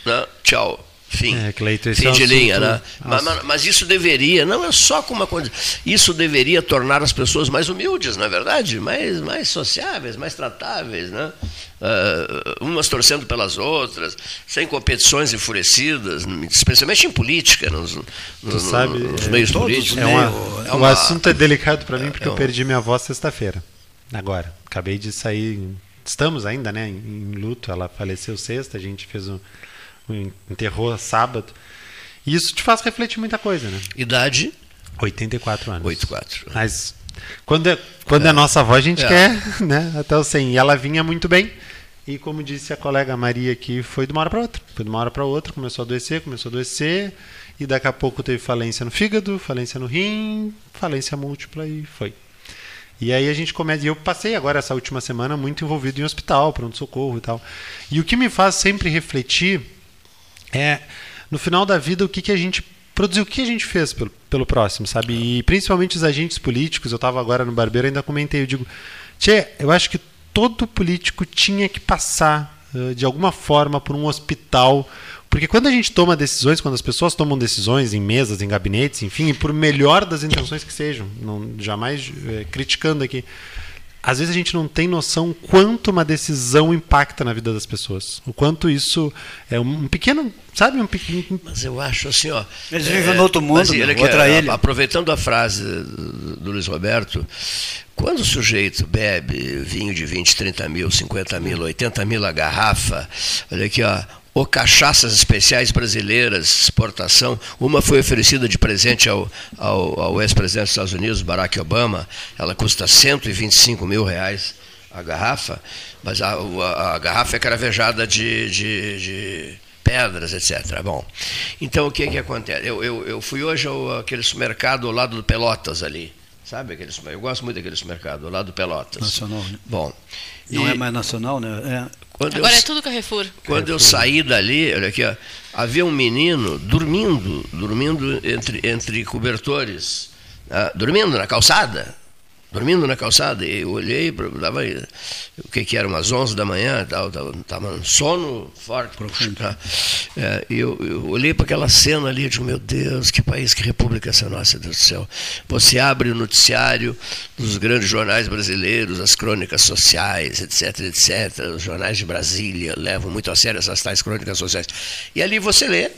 né? tchau, fim, É, Cleiton, fim é de linha, assunto- né? Mas, mas- isso deveria, não é só com uma coisa, isso deveria tornar as pessoas mais humildes, não é verdade? Mais, mais sociáveis, mais tratáveis, né? Ah, umas torcendo pelas outras, sem competições enfurecidas, especialmente em política, nos, nos- sabe, nos é, meios todos políticos. É uma, é O uma- assunto é delicado para mim porque é eu um- perdi minha avó sexta-feira. Agora, acabei de sair. Estamos ainda, né, em, em luto. Ela faleceu sexta, a gente fez um enterrou sábado. E isso te faz refletir muita coisa, né? Idade 84 anos. 84. Mas quando é, quando é. nossa avó, a gente É. quer, né? Até o 100. E ela vinha muito bem. E como disse a colega Maria aqui, foi de uma hora para outra. Foi de uma hora para outra, começou a adoecer, começou a adoecer. E daqui a pouco teve falência no fígado, falência no rim, falência múltipla e foi. E aí a gente começa. E eu passei agora essa última semana muito envolvido em hospital, pronto-socorro e tal. E o que me faz sempre refletir é, no final da vida, o que, que a gente produziu, o que a gente fez pelo, pelo próximo, sabe? E principalmente os agentes políticos. Eu estava agora no Barbeiro, ainda comentei. Eu digo, Tchê, eu acho que todo político tinha que passar, de alguma forma, por um hospital. Porque quando a gente toma decisões, quando as pessoas tomam decisões em mesas, em gabinetes, enfim, por melhor das intenções que sejam, não, jamais eh, criticando aqui, às vezes a gente não tem noção quanto uma decisão impacta na vida das pessoas. O quanto isso é um pequeno, sabe, um pequeno. Mas eu acho assim, ó. Eles vivem no outro mundo, mas meu, olha aqui, outra ilha. Aproveitando a frase do, do Luiz Roberto, quando o sujeito bebe vinho de 20, 30 mil, 50 mil, 80 mil a garrafa, olha aqui, ó. Ou cachaças especiais brasileiras, exportação. Uma foi oferecida de presente ao, ao, ao ex-presidente dos Estados Unidos, Barack Obama. Ela custa 125 mil reais a garrafa, mas a, a- a garrafa é caravejada de- de- de pedras, etc. Bom, então o que que acontece? Eu, eu, eu fui hoje ao aquele supermercado ao lado do Pelotas ali, sabe? Aquele, eu gosto muito daquele supermercado, lado do Pelotas. Nacional, né? Bom, Não e é mais nacional, né? quando eu Agora é sa- tudo Carrefour. quando eu saí dali, olha aqui, ó, havia um menino dormindo, dormindo entre, entre cobertores, né, dormindo na calçada, dormindo na calçada. E eu olhei, dava, o que que era, umas 11 da manhã, tava, tava, tava um sono forte. tá? É, e eu, eu olhei para aquela cena ali e digo, meu Deus, que país, que república essa nossa, Deus do céu. Você abre o noticiário dos grandes jornais brasileiros, as crônicas sociais, etc, etc. Os jornais de Brasília levam muito a sério essas tais crônicas sociais. E ali você lê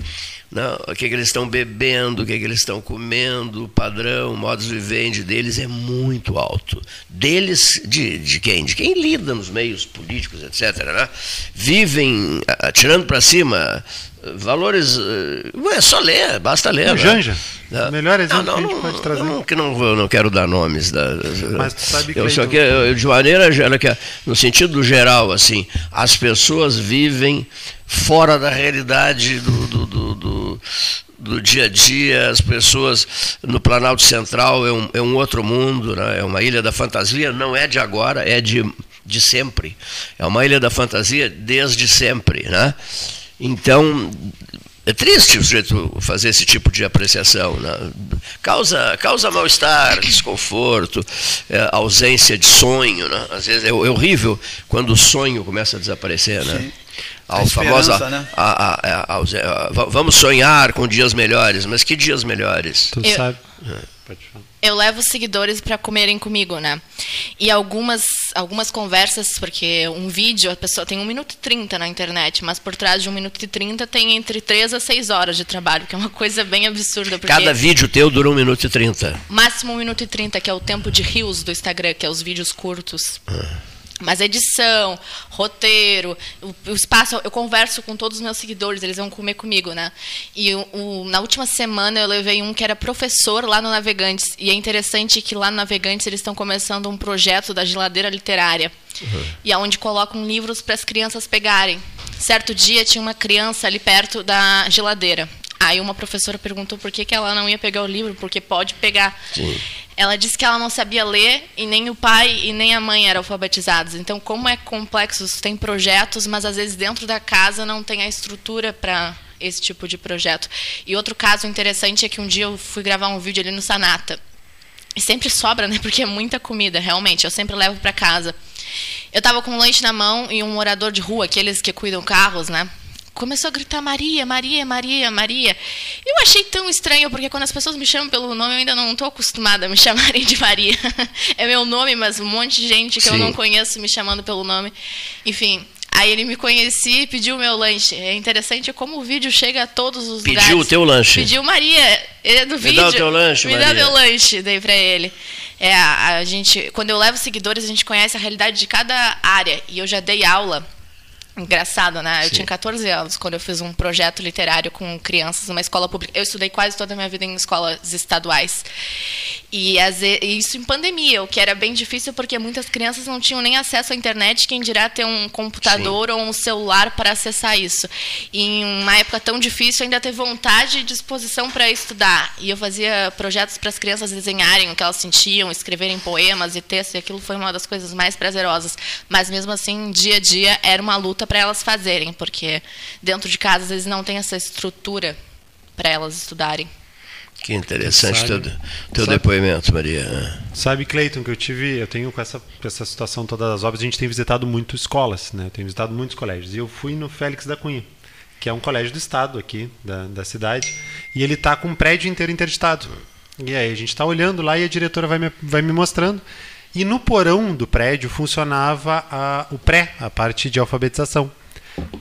não, o que, que eles estão bebendo, o que, que eles estão comendo, o padrão, o modus vivendi deles é muito alto. Deles, de, de quem? De quem lida nos meios políticos, etc. Né? Vivem atirando para cima eh, valores. eh, É só ler, basta ler. O né? Janja. Não, O melhor exemplo não, que a gente não, pode trazer. Não, que não, eu não quero dar nomes. Da, Mas tu sabe que eu só quero, eu, de maneira geral, que é, no sentido geral, assim, as pessoas vivem fora da realidade do, do, do, do- dia a dia, as pessoas no Planalto Central é um, é um outro mundo, né? é uma ilha da fantasia, não é de agora, é de, de sempre. É uma ilha da fantasia desde sempre. Né? Então, é triste o sujeito fazer esse tipo de apreciação. Né? Causa, causa mal-estar, desconforto, é, ausência de sonho. Né? Às vezes é, é horrível quando o sonho começa a desaparecer. Né? A, A famosa. né? a- a- a- a ausê- a- va- vamos sonhar com dias melhores, mas que dias melhores? Tu Eu- sabe. Pode falar. eu levo seguidores para comerem comigo, né? E algumas, algumas conversas, porque um vídeo, a pessoa tem 1 minuto e 30 na internet, mas por trás de 1 minuto e 30 tem entre 3 a 6 horas de trabalho, que é uma coisa bem absurda. Porque Cada vídeo teu dura 1 minuto e 30. máximo 1 minuto e 30, que é o tempo de rios do Instagram, que é os vídeos curtos. Mas edição, roteiro, o, o espaço, eu converso com todos os meus seguidores, eles vão comer comigo, né? E o, o- na última semana eu levei um que era professor lá no Navegantes. E é interessante que lá no Navegantes eles estão começando um projeto da geladeira literária. E aonde colocam livros para as crianças pegarem. Certo dia tinha uma criança ali perto da geladeira. Aí uma professora perguntou por que, que ela não ia pegar o livro, porque pode pegar. Ela disse que ela não sabia ler e nem o pai e nem a mãe eram alfabetizados. Então, como é complexo, tem projetos, mas às vezes dentro da casa não tem a estrutura para esse tipo de projeto. E outro caso interessante é que um dia eu fui gravar um vídeo ali no Sanata. E sempre sobra, né? Porque é muita comida, realmente. Eu sempre levo para casa. Eu tava com um lanche na mão e um morador de rua, aqueles que cuidam carros, né? Começou a gritar Maria, Maria, Maria, Maria. Eu achei tão estranho, porque quando as pessoas me chamam pelo nome, eu ainda não estou acostumada a me chamarem de Maria. é meu nome, mas um monte de gente que Sim. eu não conheço me chamando pelo nome. Enfim, Aí ele me conhecia e pediu o meu lanche. É interessante como o vídeo chega a todos os pediu lugares. Pediu o teu lanche. Pediu Maria, ele é do me vídeo. Me dá o teu lanche, Me Maria. dá meu lanche, dei para ele. É, a, a gente, quando eu levo seguidores, a gente conhece a realidade de cada área. E eu já dei aula Engraçado, né? Eu tinha 14 anos quando eu fiz um projeto literário com crianças numa escola pública. Eu estudei quase toda a minha vida em escolas estaduais. E isso em pandemia, o que era bem difícil porque muitas crianças não tinham nem acesso à internet, quem dirá ter um computador Sim. ou um celular para acessar isso. E em uma época tão difícil, ainda ter vontade e disposição para estudar. E eu fazia projetos para as crianças desenharem o que elas sentiam, escreverem poemas e textos, e aquilo foi uma das coisas mais prazerosas. Mas mesmo assim, dia a dia, era uma luta para elas fazerem, porque dentro de casa às vezes não tem essa estrutura para elas estudarem. Que interessante teu, teu depoimento, Maria. Sabe, Cleiton, que eu tive, eu tenho com essa, essa situação todas as obras, a gente tem visitado muito escolas, né? Eu tenho visitado muitos colégios. E eu fui no Félix da Cunha, que é um colégio do estado aqui, da, da cidade, e ele está com um prédio inteiro interditado. E aí a gente está olhando lá e a diretora vai me, vai me mostrando. E no porão do prédio funcionava a, o pré, a parte de alfabetização.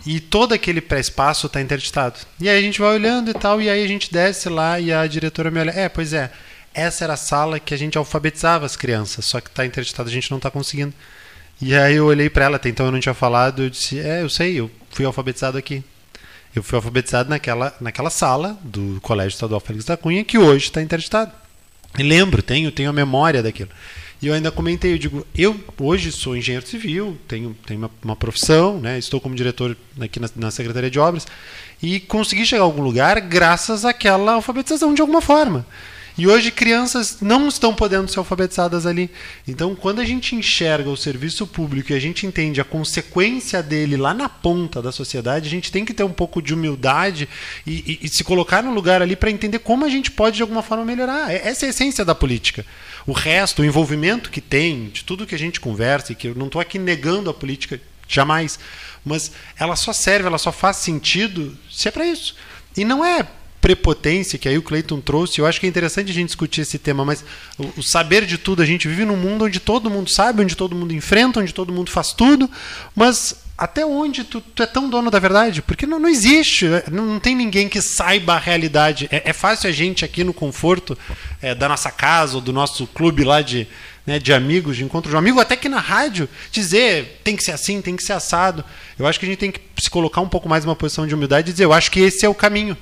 E todo aquele pré-espaço está interditado. E aí a gente vai olhando e tal, e aí a gente desce lá e a diretora me olha. É, pois é, essa era a sala que a gente alfabetizava as crianças, só que está interditado, a gente não está conseguindo. E aí eu olhei para ela, até então eu não tinha falado, eu disse: É, eu sei, eu fui alfabetizado aqui. Eu fui alfabetizado naquela, naquela sala do Colégio Estadual Félix da Cunha, que hoje está interditado. E lembro, tenho, tenho a memória daquilo. E eu ainda comentei, eu digo, eu hoje sou engenheiro civil, tenho, tenho uma, uma profissão, né, estou como diretor aqui na, na, Secretaria de Obras, e consegui chegar a algum lugar graças àquela alfabetização de alguma forma. E hoje crianças não estão podendo ser alfabetizadas ali. Então, quando a gente enxerga o serviço público e a gente entende a consequência dele lá na ponta da sociedade, a gente tem que ter um pouco de humildade e, e, e se colocar no lugar ali para entender como a gente pode de alguma forma melhorar. É, essa é a essência da política. O resto, o envolvimento que tem, de tudo que a gente conversa, e que eu não estou aqui negando a política, jamais, mas ela só serve, ela só faz sentido se é para isso. E não é prepotência que aí o Cleiton trouxe. Eu acho que é interessante a gente discutir esse tema, mas o, saber de tudo, a gente vive num mundo onde todo mundo sabe, onde todo mundo enfrenta, onde todo mundo faz tudo, mas até onde tu, tu é tão dono da verdade? Porque não, não existe, é, não, não, tem ninguém que saiba a realidade. É, é fácil a gente aqui no conforto é, da nossa casa ou do nosso clube lá de, né, de amigos, de encontro de um amigo, até que na rádio, dizer tem que ser assim, tem que ser assado. Eu acho que a gente tem que se colocar um pouco mais numa posição de humildade e dizer, eu acho que esse é o caminho.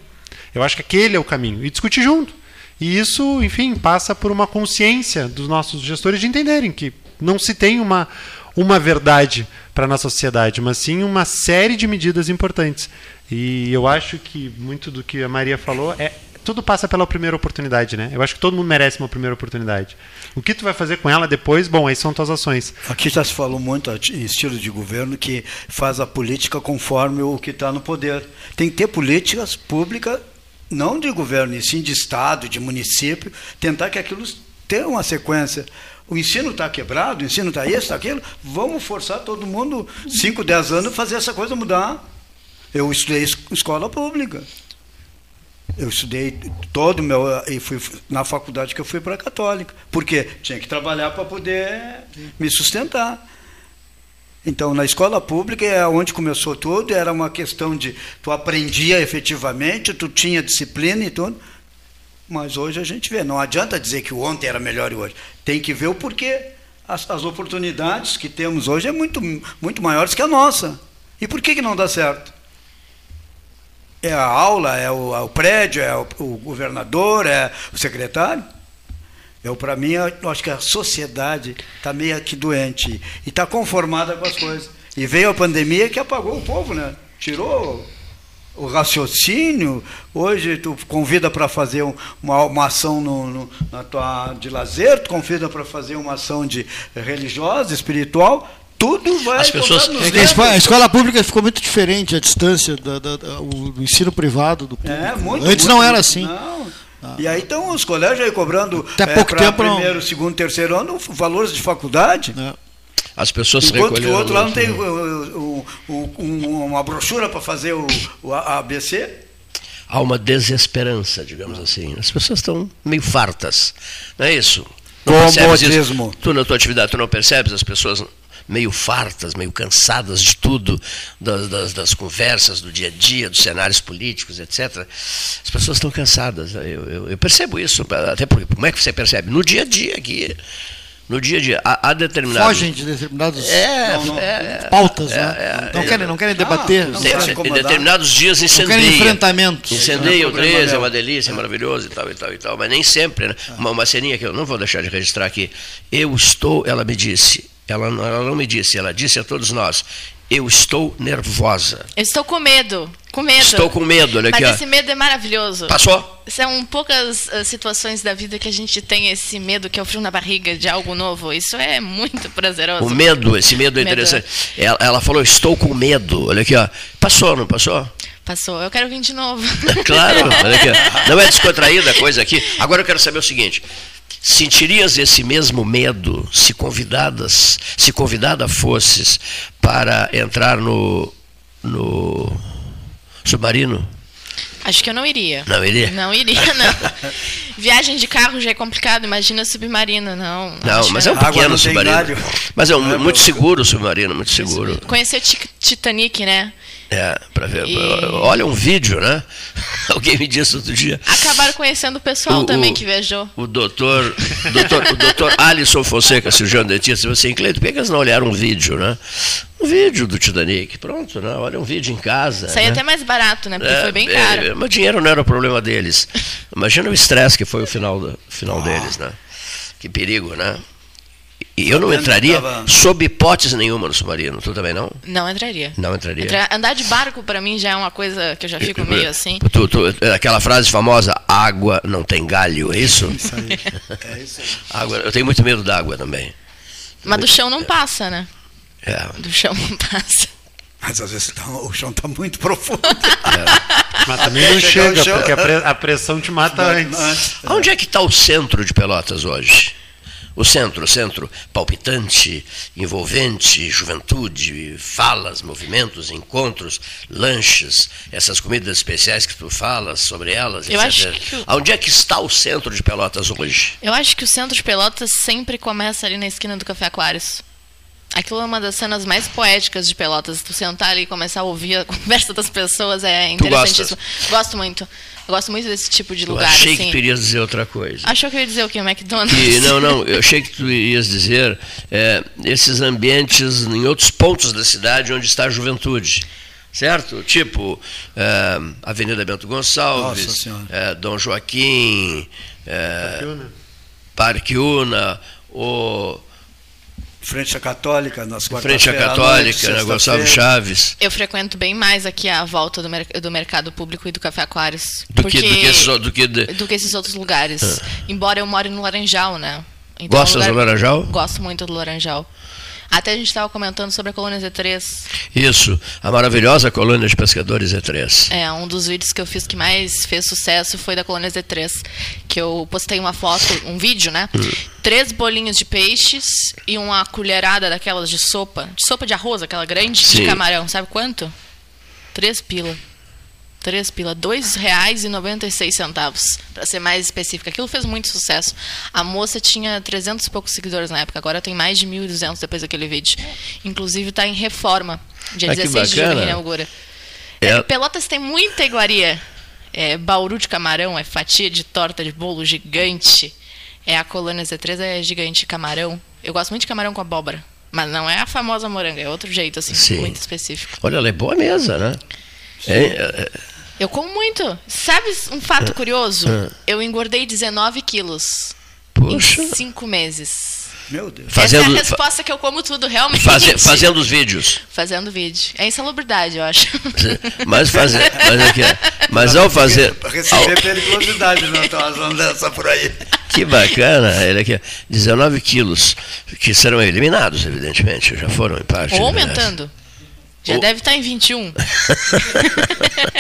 Eu acho que aquele é o caminho. E discutir junto. E isso, enfim, passa por uma consciência dos nossos gestores de entenderem que não se tem uma, uma verdade para a nossa sociedade, mas sim uma série de medidas importantes. E eu acho que muito do que a Maria falou é tudo passa pela primeira oportunidade, né? Eu acho que todo mundo merece uma primeira oportunidade. O que tu vai fazer com ela depois, bom, aí são tuas ações. Aqui já se falou muito em estilo de governo que faz a política conforme o que está no poder. Tem que ter políticas públicas, não de governo, e sim de Estado, de município, tentar que aquilo tenha uma sequência o ensino está quebrado, o ensino está isso, está aquilo, vamos forçar todo mundo, 5, 10 anos, fazer essa coisa mudar. Eu estudei escola pública. Eu estudei todo meu. E fui na faculdade que eu fui para a católica. Porque tinha que trabalhar para poder me sustentar. Então, na escola pública é onde começou tudo, era uma questão de tu aprendia efetivamente, tu tinha disciplina e tudo. Mas hoje a gente vê, não adianta dizer que ontem era melhor e hoje. Tem que ver o porquê. As, as oportunidades que temos hoje é muito, muito maiores que a nossa. E por que, que não dá certo? É a aula, é o, é o prédio, é o, o, governador, é o secretário? Eu, para mim, eu acho que a sociedade está meio que doente e está conformada com as coisas. E veio a pandemia que apagou o povo, né? Tirou o raciocínio. Hoje tu convida para fazer uma, uma ação no, no, na tua, de lazer, tu convida para fazer uma ação de religiosa, espiritual. Tudo vai. As pessoas. É a, escola, pública ficou muito diferente a distância da, da, da o, do ensino privado do público. É, muito, Antes muito, não era assim. Não. Ah. E aí estão os colégios aí cobrando Até é, pouco tempo primeiro, não... segundo, terceiro ano valores de faculdade. É. as pessoas se Enquanto que recolheram. o outro lá não tem uh, uh, um- uma brochura para fazer o, o ABC. Há uma desesperança, digamos assim. As pessoas estão meio fartas. Não é isso? Não percebes isso? Comodismo. Tu, na tua atividade, tu não percebes as pessoas meio fartas, meio cansadas de tudo, das, das- das conversas do dia a dia, dos cenários políticos, etc. As pessoas estão cansadas. Eu, eu- eu percebo isso. Até porque, como é que você percebe? No dia a dia aqui. No dia a dia. Há, há determinados. Fogem de determinados É, não. é, pautas, é, né? é, não, é. querem, não querem debater. não não Em- querem em determinados dias não querem incendeia. enfrentamentos. Incendeia É o um problema 13, é uma delícia, é maravilhoso e tal, e tal, e tal. Mas nem sempre, né? Uma, uma ceninha que eu não vou deixar de registrar aqui. Eu estou, ela me disse, ela, não- ela não me disse, ela disse a todos nós, eu estou nervosa. Eu estou com medo. Com medo. Estou com medo, olha Mas aqui, ó. esse medo é maravilhoso. Passou? São poucas ah, situações da vida que a gente tem esse medo, que é o frio na barriga de algo novo. Isso é muito prazeroso. O medo, esse medo é Medo. interessante. Ela, ela falou, estou com medo. Olha aqui, ó. Passou, não passou? Passou. Eu quero vir de novo. Claro, olha aqui. ó. Não é descontraída a coisa aqui. Agora eu quero saber o seguinte: sentirias esse mesmo medo se convidadas, se convidada fosses para entrar no, no submarino? Acho que eu não iria. Não iria? Não iria, não. Viagem de carro já é complicado, imagina submarino, não. Não, mas é um pequeno submarino. Mas é um, muito seguro o submarino, muito seguro. Conhecer Titanic, né? É, para ver. E- Olha um vídeo, né? Alguém me disse outro dia. Acabaram conhecendo o pessoal O- também o- que viajou. O doutor, doutor, o doutor Alisson Fonseca, cirurgião dentista, disse assim, Cleito, por que eles não olharam um vídeo, né? Um vídeo do Titanic, pronto, né? Olha um vídeo em casa. Saiu né? até mais barato, né? Porque É, foi bem é, caro. mas dinheiro não era o problema deles. Imagina o estresse que foi o final, do, final deles, né? Que perigo, né? E eu não entraria tava- sob hipótese nenhuma no submarino, tu também não? Não entraria. Não entraria. Entra- Andar de barco, pra mim, já é uma coisa que eu já fico meio assim. Tu- tu- aquela frase famosa, água não tem galho, é isso? Isso aí. É isso aí. Água, eu tenho muito medo da água também. Mas do chão não passa, né? É. Do chão não passa. Mas às vezes tá- o chão está muito profundo. Mas também não chega, porque a, pre- a pressão te mata antes. Antes. Onde é que está o centro de Pelotas hoje? O centro, o centro palpitante, envolvente, juventude, falas, movimentos, encontros, lanches, essas comidas especiais que tu falas sobre elas, Eu etc. acho que Onde é que está o centro de Pelotas hoje? Eu acho que o centro de Pelotas sempre começa ali na esquina do Café Aquários. Aquilo é uma das cenas mais poéticas de Pelotas. Tu sentar ali e começar a ouvir a conversa das pessoas é interessantíssimo. Gosto muito. Eu gosto muito desse tipo de Eu lugar. achei assim. que tu irias dizer outra coisa. Achou que eu ia dizer o quê? O McDonald's? Que, não, não, eu achei que tu irias dizer é, esses ambientes em outros pontos da cidade onde está a juventude. Certo? Tipo, é, Avenida Bento Gonçalves, é, Dom Joaquim, é, Parque Una, o Frente à Católica, nas Frente à Católica, noite, né, sexta-feira. Chaves. Eu frequento bem mais aqui a volta do, mer- do mercado público e do Café Aquários. Do porque... que, do que esses, do que de- do que esses outros lugares. Embora eu more no Laranjal, né? Então, Gostas é um do Laranjal? Gosto muito do Laranjal. Até a gente estava comentando sobre a colônia Z3. Isso, a maravilhosa colônia de pescadores E3. É, um dos vídeos que eu fiz que mais fez sucesso foi da colônia Z3. Que eu postei uma foto, um vídeo, né? Hum. Três bolinhos de peixes e uma colherada daquelas de sopa. De sopa de arroz, aquela grande Sim. de camarão. Sabe quanto? Três pila. Três pila. Dois reais e noventa e seis centavos. Pra ser mais específica. Aquilo fez muito sucesso. A moça tinha 300 e poucos seguidores na época. Agora tem mais de 1.200 depois daquele vídeo. Inclusive está em reforma. Dia Ah, que 16 de julho bacana. inaugura. É. É, Pelotas tem muita iguaria. É bauru de camarão, é fatia de torta de bolo gigante. É a colônia Z3 é gigante camarão. Eu gosto muito de camarão com abóbora. Mas não é a famosa moranga, é outro jeito, assim, Sim. muito específico. Olha, ela é boa mesa, né? É, é, Eu como muito. Sabe um fato curioso? Eu engordei 19 quilos Puxa. em 5 meses. Meu Deus. Fazendo- Essa é a resposta que eu como tudo, realmente. faze- fazendo os vídeos. Fazendo vídeo. É insalubridade, eu acho. Mas fazer, mas aqui, mas ao fazer, Para receber periculosidade, não tem umas andanças por aí. que bacana, ele aqui, 19 quilos, que serão eliminados, evidentemente, já foram em parte. Ou eliminados. aumentando. Já Ou- deve estar em 21.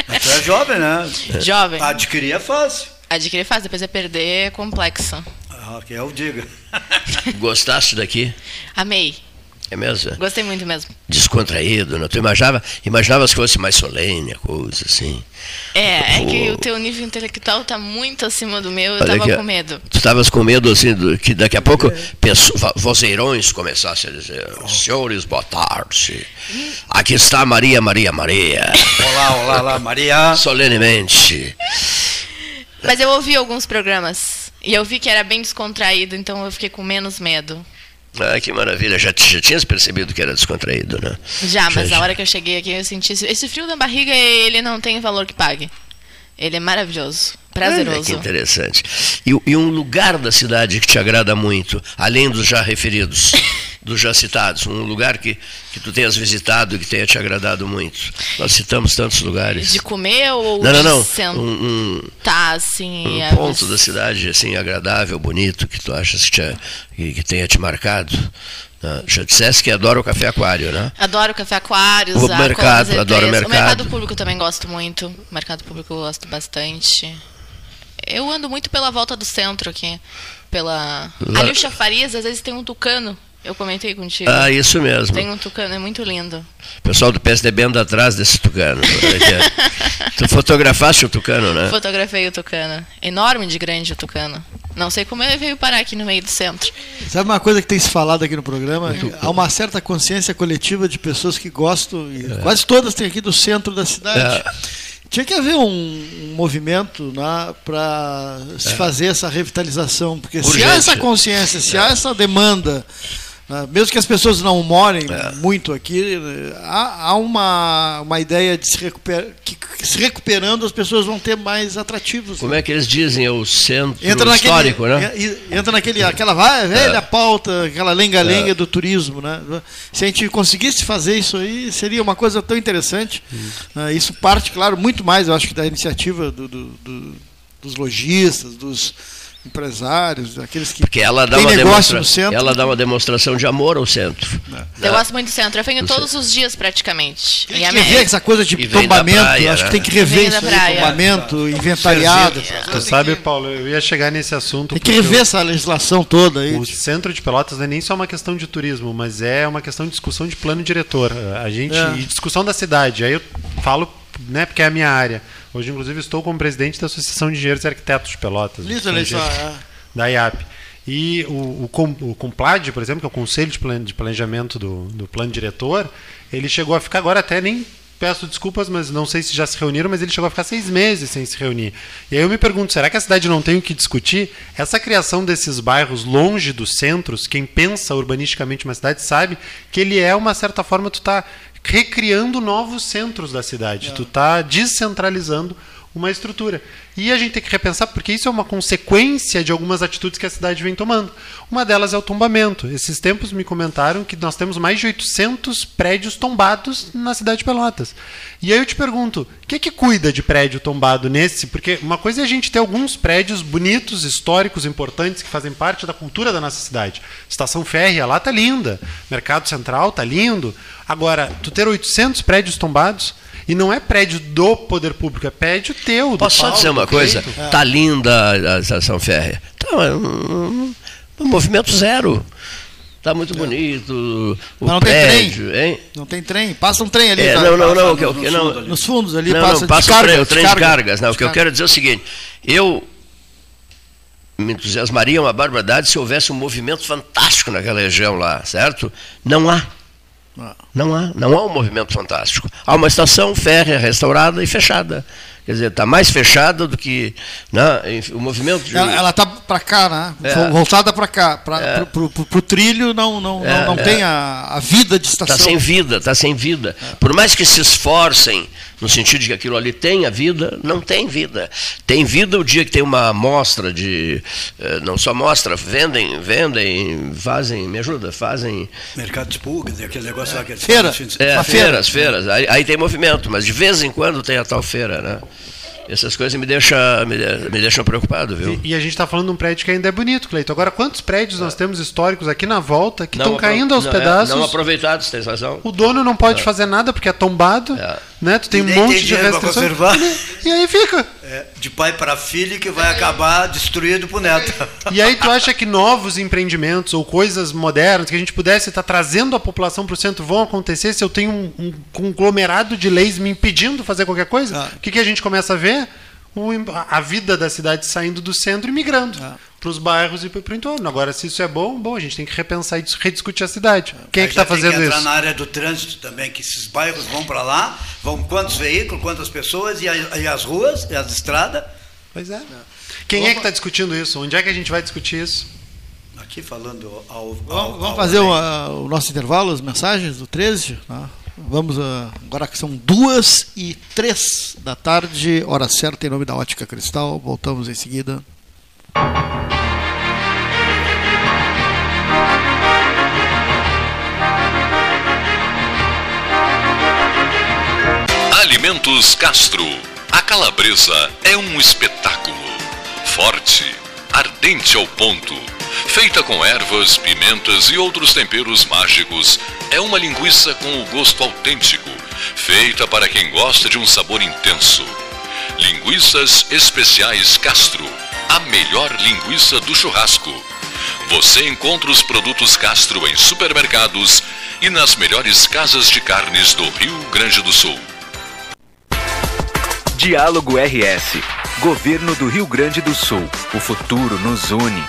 Mas tu é jovem, né? Jovem. Adquirir é fácil. Adquirir fácil, depois é perder é complexo. Ah, que eu diga. Gostaste daqui? Amei. É mesmo? Gostei muito mesmo. Descontraído, não? Tu imaginava, imaginavas que fosse mais solene, a coisa assim. É, é que Pô. o teu nível intelectual tá muito acima do meu, eu Olha tava aqui, ó. com medo. Tu estavas com medo assim do, que daqui a pouco pesso- vo- vozeirões começassem a dizer: Senhores, boa tarde. Aqui está Maria, Maria, Maria. Olá, olá, olá, Maria. Solenemente. Mas eu ouvi alguns programas e eu vi que era bem descontraído, então eu fiquei com menos medo. Ah, que maravilha. Já, já tinhas percebido que era descontraído, né? Já, mas Já- na hora que eu cheguei aqui eu senti esse, frio na barriga, ele não tem valor que pague. Ele é maravilhoso, Olha prazeroso. que interessante. E, e um lugar da cidade que te agrada muito, além dos já referidos, dos já citados, um lugar que, que tu tenhas visitado e que tenha te agradado muito. Nós citamos tantos lugares. De comer ou Não, não, de não. sentar, Um, um, assim? um é, ponto da cidade assim agradável, bonito, que tu achas que, te, que, que tenha te marcado. né? Já disseste que adora o café aquário, né? Adoro café aquários, O mercado, adoro o mercado. O mercado público eu também gosto muito. O mercado público eu gosto bastante. Eu ando muito pela volta do centro aqui. Pela. Ali o chafariz, às vezes tem um tucano. Eu comentei contigo. Ah, isso mesmo. Tem um tucano, é muito lindo. O pessoal do PSDB anda atrás desse tucano. tu fotografaste o tucano, né? Fotografei o tucano. Enorme de grande o tucano. Não sei como ele veio parar aqui no meio do centro. Sabe uma coisa que tem se falado aqui no programa? Há uma certa consciência coletiva de pessoas que gostam, e É. quase todas têm aqui do centro da cidade. Tinha que haver um, movimento para se fazer essa revitalização, porque se É. Urgente. há essa consciência, se há essa demanda, né, mesmo que as pessoas não morem É. muito aqui, né, há, há uma, uma ideia de se recuperar, que, se recuperando as pessoas vão ter mais atrativos. Como é que eles dizem? É o centro Entra naquele, histórico, né? en- en- Entra naquele, aquela velha pauta, aquela lenga-lenga do turismo, né? Se a gente conseguisse fazer isso aí, seria uma coisa tão interessante. Ah, isso parte, claro, muito mais, eu acho da iniciativa do- do- do- dos lojistas, dos empresários, daqueles que Porque ela dá, têm uma negócio no centro. ela dá uma demonstração de amor ao centro. Eu gosto muito do centro. Eu venho todos os dias praticamente. Tem E que rever minha- essa coisa de E tombamento, praia, eu acho né? que tem que rever isso aí, tombamento, inventariado. Tu sabe, Paulo, eu ia chegar nesse assunto. Tem que rever essa legislação toda aí. O centro de Pelotas não é nem só uma questão de turismo, mas é uma questão de discussão de plano diretor. A gente É. e discussão da cidade. Aí eu falo, né, porque é a minha área. Hoje, inclusive, estou como presidente da Associação de Engenheiros e Arquitetos de Pelotas. De só, Engenheiros é. Da IAP. E o, o, Com- o Complad, por exemplo, que é o Conselho de Planejamento do, do Plano Diretor, ele chegou a ficar agora até nem peço desculpas, mas não sei se já se reuniram, mas ele chegou a ficar seis meses sem se reunir. E aí eu me pergunto, será que a cidade não tem o que discutir? Essa criação desses bairros longe dos centros, quem pensa urbanisticamente uma cidade sabe que ele é uma certa forma tu tá recriando novos centros da cidade, tu tá descentralizando uma estrutura. E a gente tem que repensar, porque isso é uma consequência de algumas atitudes que a cidade vem tomando. Uma delas é o tombamento. Esses tempos me comentaram que nós temos mais de 800 prédios tombados na cidade de Pelotas. E aí eu te pergunto, o que que cuida de prédio tombado nesse? Porque uma coisa é a gente ter alguns prédios bonitos, históricos, importantes, que fazem parte da cultura da nossa cidade. Estação férrea lá tá linda, Mercado Central tá lindo. Agora, tu ter 800 prédios tombados, e não é prédio do poder público, é prédio teu. do Posso só Paulo, dizer uma coisa? Cleiton. Tá linda a estação férrea. Tá, um, um movimento zero. Tá muito bonito. O Mas não tem prédio, hein? Não tem trem? Passa um trem ali. É, tá? não, não, não. no- o que eu- no que- fundo não. Nos fundos ali, não, passa, não, passa descarga, o trem, o trem de descarga. cargas. Não, o que eu quero dizer é o seguinte: eu me entusiasmaria uma barbaridade se houvesse um movimento fantástico naquela região lá, certo? Não há. Não há, não há um movimento fantástico. Há uma estação férrea restaurada e fechada. Quer dizer, está mais fechada do que né, o movimento de. Ela, ela tá para cá, né? É. Voltada para cá. Pro, pro, pro trilho não, não, É, não, não é. tem a, a vida de estação. Está sem vida, está sem vida. Por mais que se esforcem no sentido de que aquilo ali tenha vida, não tem vida. Tem vida o dia que tem uma amostra de. eh, Não só amostra, vendem, vendem, fazem, me ajuda, fazem. Mercado de pulgas, aquele negócio lá que eles Feira. fim de- É, feira. feiras, feiras. Aí, aí tem movimento, mas de vez em quando tem a tal feira, né? Essas coisas me deixam, me, de- me deixam preocupado, viu? E, e a gente está falando de um prédio que ainda é bonito, Cleito. Agora, quantos prédios nós temos históricos aqui na volta que estão caindo aos não, é, pedaços? não aproveitados, tem razão. O dono não pode fazer nada porque é tombado. É. né? Tu tem um monte tem de restrição. conservar. E aí fica. É, de pai para filho que vai acabar destruído pro neto. E aí tu acha que novos empreendimentos ou coisas modernas que a gente pudesse estar trazendo a população para o centro vão acontecer se eu tenho um, um conglomerado de leis me impedindo de fazer qualquer coisa? Ah. O que, que a gente começa a ver? A vida da cidade saindo do centro e migrando Ah. Para os bairros e para o entorno. Agora, se isso é bom, bom, a gente tem que repensar e dis- rediscutir a cidade. Quem é que está tem fazendo entrar isso? na área do trânsito também, que esses bairros vão para lá, vão quantos veículos, quantas pessoas, e, a- e as ruas, e as estradas. Pois é. Quem é que está discutindo isso? Onde é que a gente vai discutir isso? Aqui falando ao. ao- Vamos, vamos ao- fazer o, a- o nosso intervalo, as mensagens do 13. tá? Vamos ah, agora que são duas e três da tarde, hora certa em nome da Ótica Cristal. Voltamos em seguida. Alimentos Castro. A calabresa é um espetáculo. Forte, ardente ao ponto. Feita com ervas, pimentas e outros temperos mágicos, é uma linguiça com o gosto autêntico, feita para quem gosta de um sabor intenso. Linguiças Especiais Castro. A melhor linguiça do churrasco. Você encontra os produtos Castro em supermercados e nas melhores casas de carnes do Rio Grande do Sul. Diálogo RS. Governo do Rio Grande do Sul. O futuro nos une.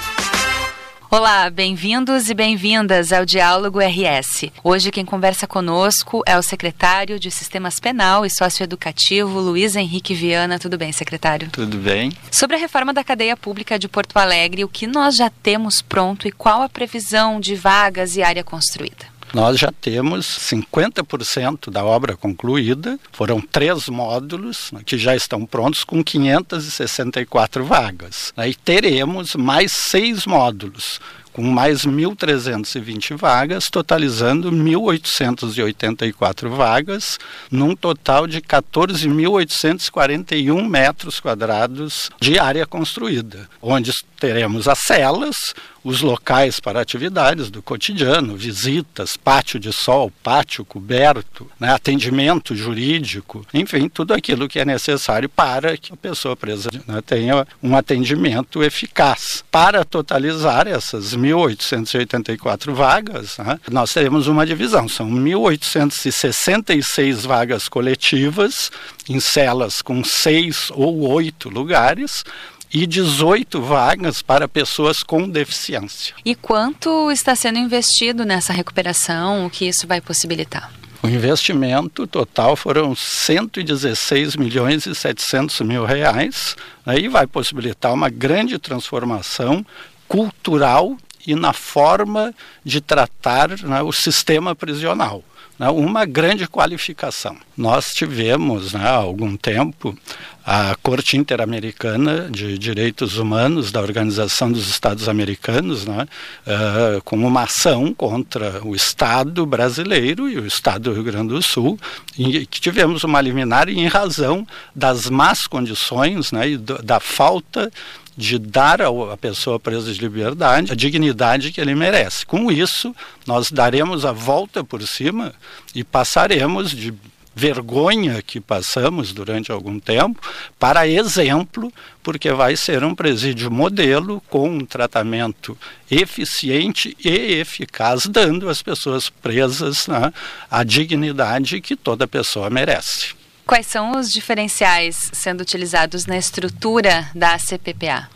Olá, bem-vindos e bem-vindas ao Diálogo RS. Hoje quem conversa conosco é o secretário de Sistemas Penal e Socioeducativo, Luiz Henrique Viana. Tudo bem, secretário? Tudo bem? Sobre a reforma da cadeia pública de Porto Alegre, o que nós já temos pronto e qual a previsão de vagas e área construída? Nós já temos 50% da obra concluída, foram três módulos né, que já estão prontos com 564 vagas. Aí teremos mais seis módulos com mais 1.320 vagas, totalizando 1.884 vagas, num total de 14.841 metros quadrados de área construída, onde teremos as celas, os locais para atividades do cotidiano, visitas, pátio de sol, pátio coberto, né, atendimento jurídico, enfim, tudo aquilo que é necessário para que a pessoa presa né, tenha um atendimento eficaz. Para totalizar essas 1.884 vagas, né, nós teremos uma divisão, são 1.866 vagas coletivas em celas com seis ou oito lugares, e 18 vagas para pessoas com deficiência. E quanto está sendo investido nessa recuperação? O que isso vai possibilitar? O investimento total foram 116 milhões e 700 mil reais, aí vai possibilitar uma grande transformação cultural e na forma de tratar né, o sistema prisional. Né, uma grande qualificação. Nós tivemos né, há algum tempo a Corte Interamericana de Direitos Humanos da Organização dos Estados Americanos, né, uh, com uma ação contra o Estado brasileiro e o Estado do Rio Grande do Sul, e que tivemos uma liminar em razão das más condições né, e do, da falta de dar à pessoa presa de liberdade a dignidade que ele merece. Com isso, nós daremos a volta por cima e passaremos de vergonha que passamos durante algum tempo para exemplo, porque vai ser um presídio modelo com um tratamento eficiente e eficaz, dando às pessoas presas né, a dignidade que toda pessoa merece. Quais são os diferenciais sendo utilizados na estrutura da CPPA?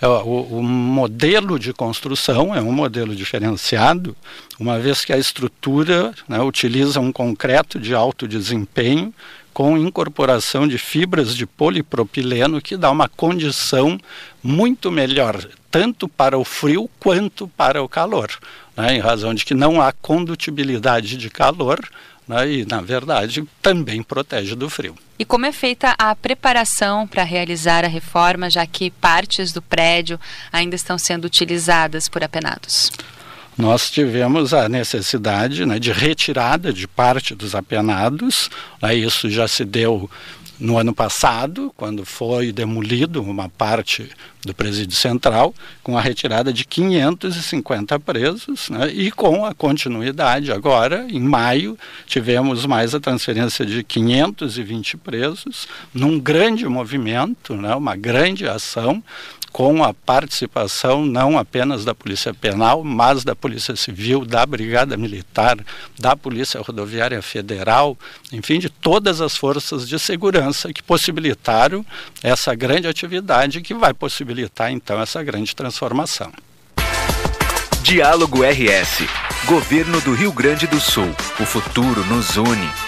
O, o, modelo de construção é um modelo diferenciado, uma vez que a estrutura né, utiliza um concreto de alto desempenho com incorporação de fibras de polipropileno que dá uma condição muito melhor, tanto para o frio quanto para o calor, né, em razão de que não há condutibilidade de calor, né, e, na verdade, também protege do frio. E como é feita a preparação para realizar a reforma, já que partes do prédio ainda estão sendo utilizadas por apenados? nós tivemos a necessidade né, de retirada de parte dos apenados. Né, isso já se deu no ano passado, quando foi demolido uma parte do presídio central, com a retirada de 550 presos, né, e com a continuidade agora, em maio, tivemos mais a transferência de 520 presos, num grande movimento, né, uma grande ação, com a participação não apenas da Polícia Penal, mas da Polícia Civil, da Brigada Militar, da Polícia Rodoviária Federal, enfim, de todas as forças de segurança que possibilitaram essa grande atividade que vai possibilitar então essa grande transformação. Diálogo RS. Governo do Rio Grande do Sul. O futuro nos une.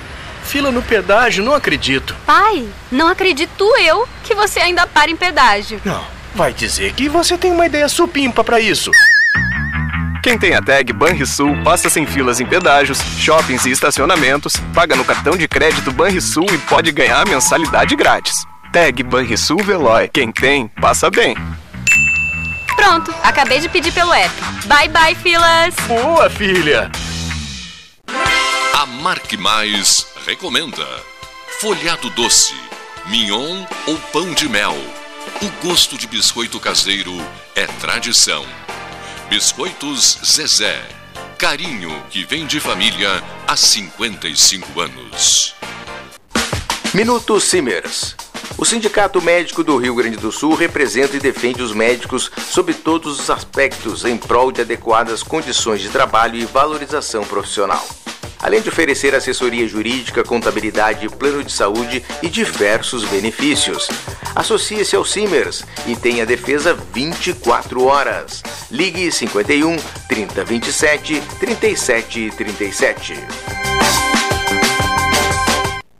Fila no pedágio, não acredito. Pai, não acredito eu que você ainda para em pedágio. Não, vai dizer que você tem uma ideia supimpa para isso. Quem tem a tag Banrisul passa sem filas em pedágios, shoppings e estacionamentos, paga no cartão de crédito Banrisul e pode ganhar mensalidade grátis. Tag Banrisul Veloy. Quem tem, passa bem. Pronto, acabei de pedir pelo app. Bye bye, filas! Boa, filha! A Marque Mais recomenda folhado doce, mignon ou pão de mel. O gosto de biscoito caseiro é tradição. Biscoitos Zezé. Carinho que vem de família há 55 anos. Minuto Simers. O Sindicato Médico do Rio Grande do Sul representa e defende os médicos sob todos os aspectos em prol de adequadas condições de trabalho e valorização profissional além de oferecer assessoria jurídica, contabilidade, plano de saúde e diversos benefícios. Associe-se ao Simers e tenha defesa 24 horas. Ligue 51 3027 3737.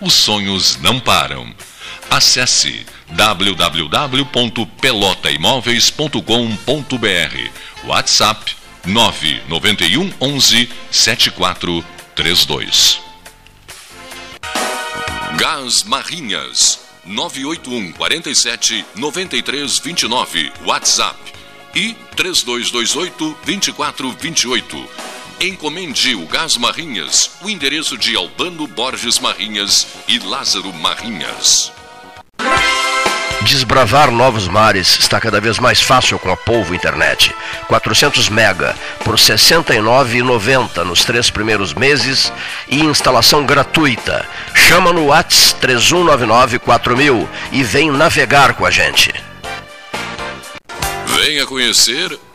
os sonhos não param. Acesse www.pelotaimoveis.com.br WhatsApp 991 11 7432 Gás Marrinhas 981 47 93 29 WhatsApp e 3228 2428 Encomende o Gás Marrinhas, o endereço de Albano Borges Marrinhas e Lázaro Marrinhas. Desbravar novos mares está cada vez mais fácil com a Polvo Internet. 400 mega por R$ 69,90 nos três primeiros meses e instalação gratuita. Chama no Whats 3199 4000 e vem navegar com a gente. Venha conhecer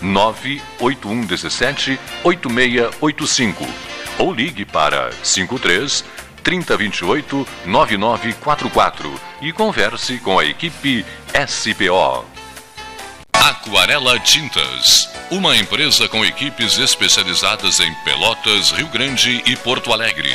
98117 8685 ou ligue para 53 3028 9944 e converse com a equipe SPO. Aquarela Tintas, uma empresa com equipes especializadas em Pelotas, Rio Grande e Porto Alegre.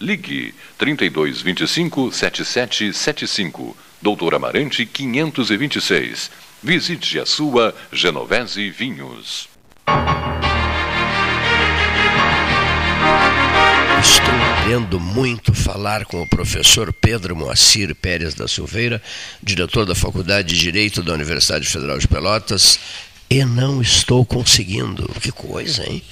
Ligue 3225 7775, Doutor Amarante 526. Visite a sua Genovese Vinhos. Estou querendo muito falar com o professor Pedro Moacir Pérez da Silveira, diretor da Faculdade de Direito da Universidade Federal de Pelotas, e não estou conseguindo. Que coisa, hein?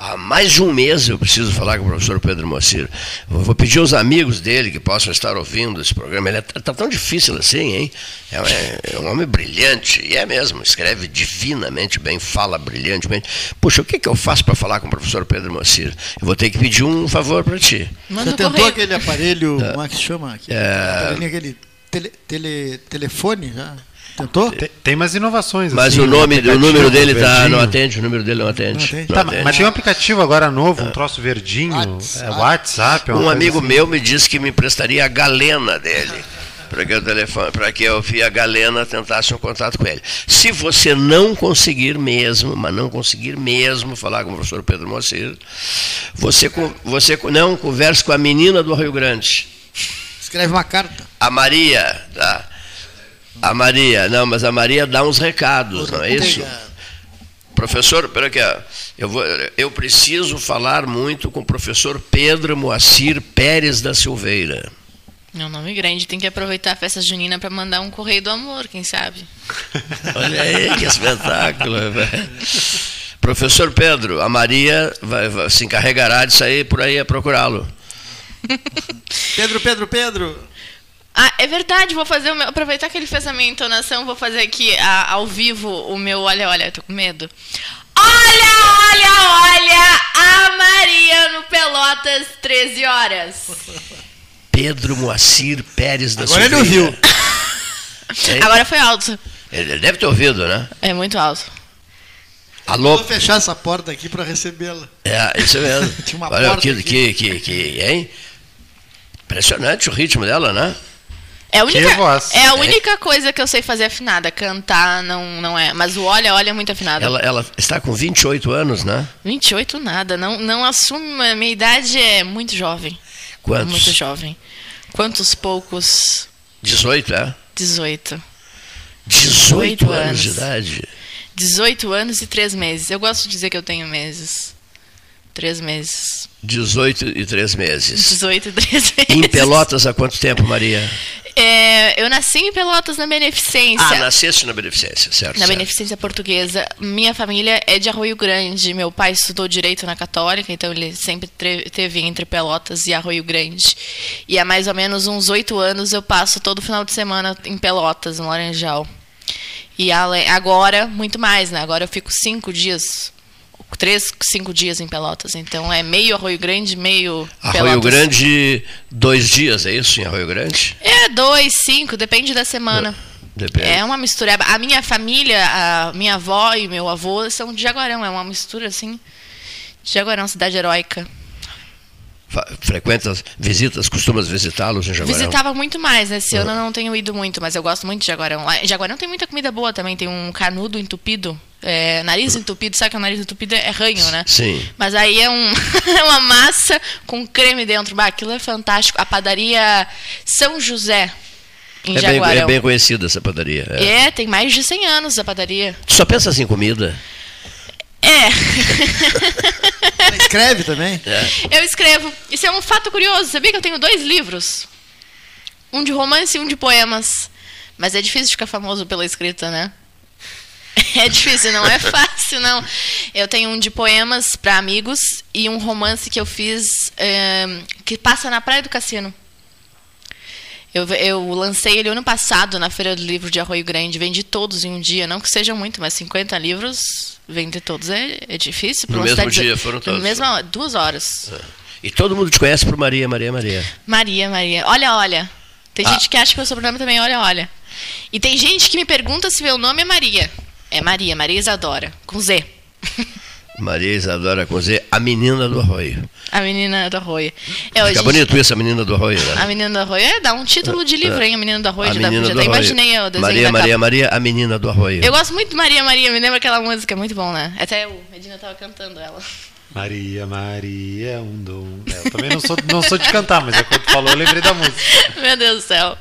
Há mais de um mês eu preciso falar com o professor Pedro Moacir. Eu vou pedir aos amigos dele que possam estar ouvindo esse programa. Ele está é, tá tão difícil assim, hein? É, é, um homem brilhante, e é mesmo, escreve divinamente bem, fala brilhantemente. Puxa, o que, que eu faço para falar com o professor Pedro Moacir? Eu vou ter que pedir um favor para ti. Manda Você tentou correio. aquele aparelho, como é que chama? Aquele, é... aquele tele, tele, telefone já? Tentou? Tem, tem umas inovações. Mas assim, o nome, o número dele tá, não atende, o número dele não atende. Não atende. Não tá, atende. Mas tem um aplicativo agora novo, um troço verdinho, WhatsApp. É, WhatsApp um amigo assim. meu me disse que me emprestaria a galena dele. Para que, o telefone, para que eu via Galena tentasse um contato com ele. Se você não conseguir mesmo, mas não conseguir mesmo falar com o professor Pedro Moacir, você, você não converse com a menina do Rio Grande. Escreve uma carta. A Maria, tá? A Maria, não, mas a Maria dá uns recados, não é isso? Professor, pera aqui, eu, vou, eu preciso falar muito com o professor Pedro Moacir Pérez da Silveira. É um nome grande, tem que aproveitar a festa junina para mandar um correio do amor, quem sabe? Olha aí, que espetáculo. Professor Pedro, a Maria vai, vai, se encarregará de sair por aí a procurá-lo. Pedro, Pedro, Pedro. Ah, é verdade, vou fazer o meu. Aproveitar que ele fez a minha entonação, vou fazer aqui a, ao vivo o meu. Olha, olha, eu tô com medo. Olha, olha, olha! A Maria no Pelotas, 13 horas. Pedro Moacir Pérez da Agora ele Silveira. ouviu. Hein? Agora foi alto. Ele deve ter ouvido, né? É muito alto. Alô? Vou fechar essa porta aqui para recebê-la. É, isso mesmo. Tinha uma Olha porta que, aqui. que, que, que, hein? Impressionante o ritmo dela, né? É a única, voz. é a É. única coisa que eu sei fazer afinada. Cantar não, não é. Mas o olha, olha é muito afinado. Ela, ela está com 28 anos, né? 28 nada. Não, não assume. A minha idade é muito jovem. Quantos? Muito jovem. Quantos poucos? 18, é? 18. 18 anos, anos. de idade. 18 anos e 3 meses. Eu gosto de dizer que eu tenho meses. 3 meses. 18 e 3 meses. 18 e 3 meses. Em Pelotas há quanto tempo, Maria? É, eu nasci em Pelotas na Beneficência. Ah, nasceste na Beneficência, certo? Na certo. Beneficência Portuguesa. Minha família é de Arroio Grande. Meu pai estudou Direito na Católica, então ele sempre teve entre Pelotas e Arroio Grande. E há mais ou menos uns oito anos eu passo todo final de semana em Pelotas, no Laranjal. E agora, muito mais, né? Agora eu fico cinco dias, três, cinco dias em Pelotas. Então é meio Arroio Grande, meio Arroio Pelotas. Grande, dois dias, é isso? Em Arroio Grande? É, dois, cinco, depende da semana. Depende. É uma mistura. A minha família, a minha avó e meu avô são de Jaguarão. É uma mistura assim. Jaguarão, cidade heróica. Frequentas visitas, costumas visitá-los em Jaguarão? Visitava muito mais, né? Esse ano eu não tenho ido muito, mas eu gosto muito de Jaguarão. Lá em Jaguarão tem muita comida boa também. Tem um canudo entupido. é, nariz entupido, sabe que o nariz entupido é ranho, né? Sim. Mas aí é, um, é uma massa com creme dentro. Bah, aquilo é fantástico. A padaria São José, em É bem, é bem conhecida essa padaria. é. É, tem mais de 100 anos a padaria. Tu só pensa assim em comida? É. Escreve também? É. Eu escrevo. Isso é um fato curioso. Sabia que eu tenho dois livros? Um de romance e um de poemas. Mas é difícil ficar famoso pela escrita, né? É difícil, não é fácil, não. Eu tenho um de poemas para amigos e um romance que eu fiz eh, que passa na Praia do Cassino. Eu, eu lancei ele ano passado na Feira do Livro de Arroio Grande. Vendi todos em um dia. Não que sejam muito, mas 50 livros, vender todos é, é difícil. No mesmo cidade- dia foram todos? No mesmo, duas horas. E todo mundo te conhece por Maria, Maria, Maria. Maria, Maria. Olha, olha. Tem Ah. gente que acha que meu sobrenome também é olha, olha. E tem gente que me pergunta se meu nome é Maria. É Maria, Maria Isadora, com Z. Maria Isadora com Z, a menina do arroio. A menina do arroio. É, Fica hoje, bonito isso, a menina do arroio, né? A menina do arroio. É, dá um título de livro, hein? A menina do arroio. A menina já do até arroio. imaginei o desenho Maria, da Maria, capa. Maria, a menina do arroio. Eu gosto muito de Maria, Maria. Me lembra aquela música, é muito bom, né? Até o Medina tava cantando ela. Maria, Maria é um dom. É, eu também não sou, não sou de cantar, mas é quando falou, eu lembrei da música. Meu Deus do céu.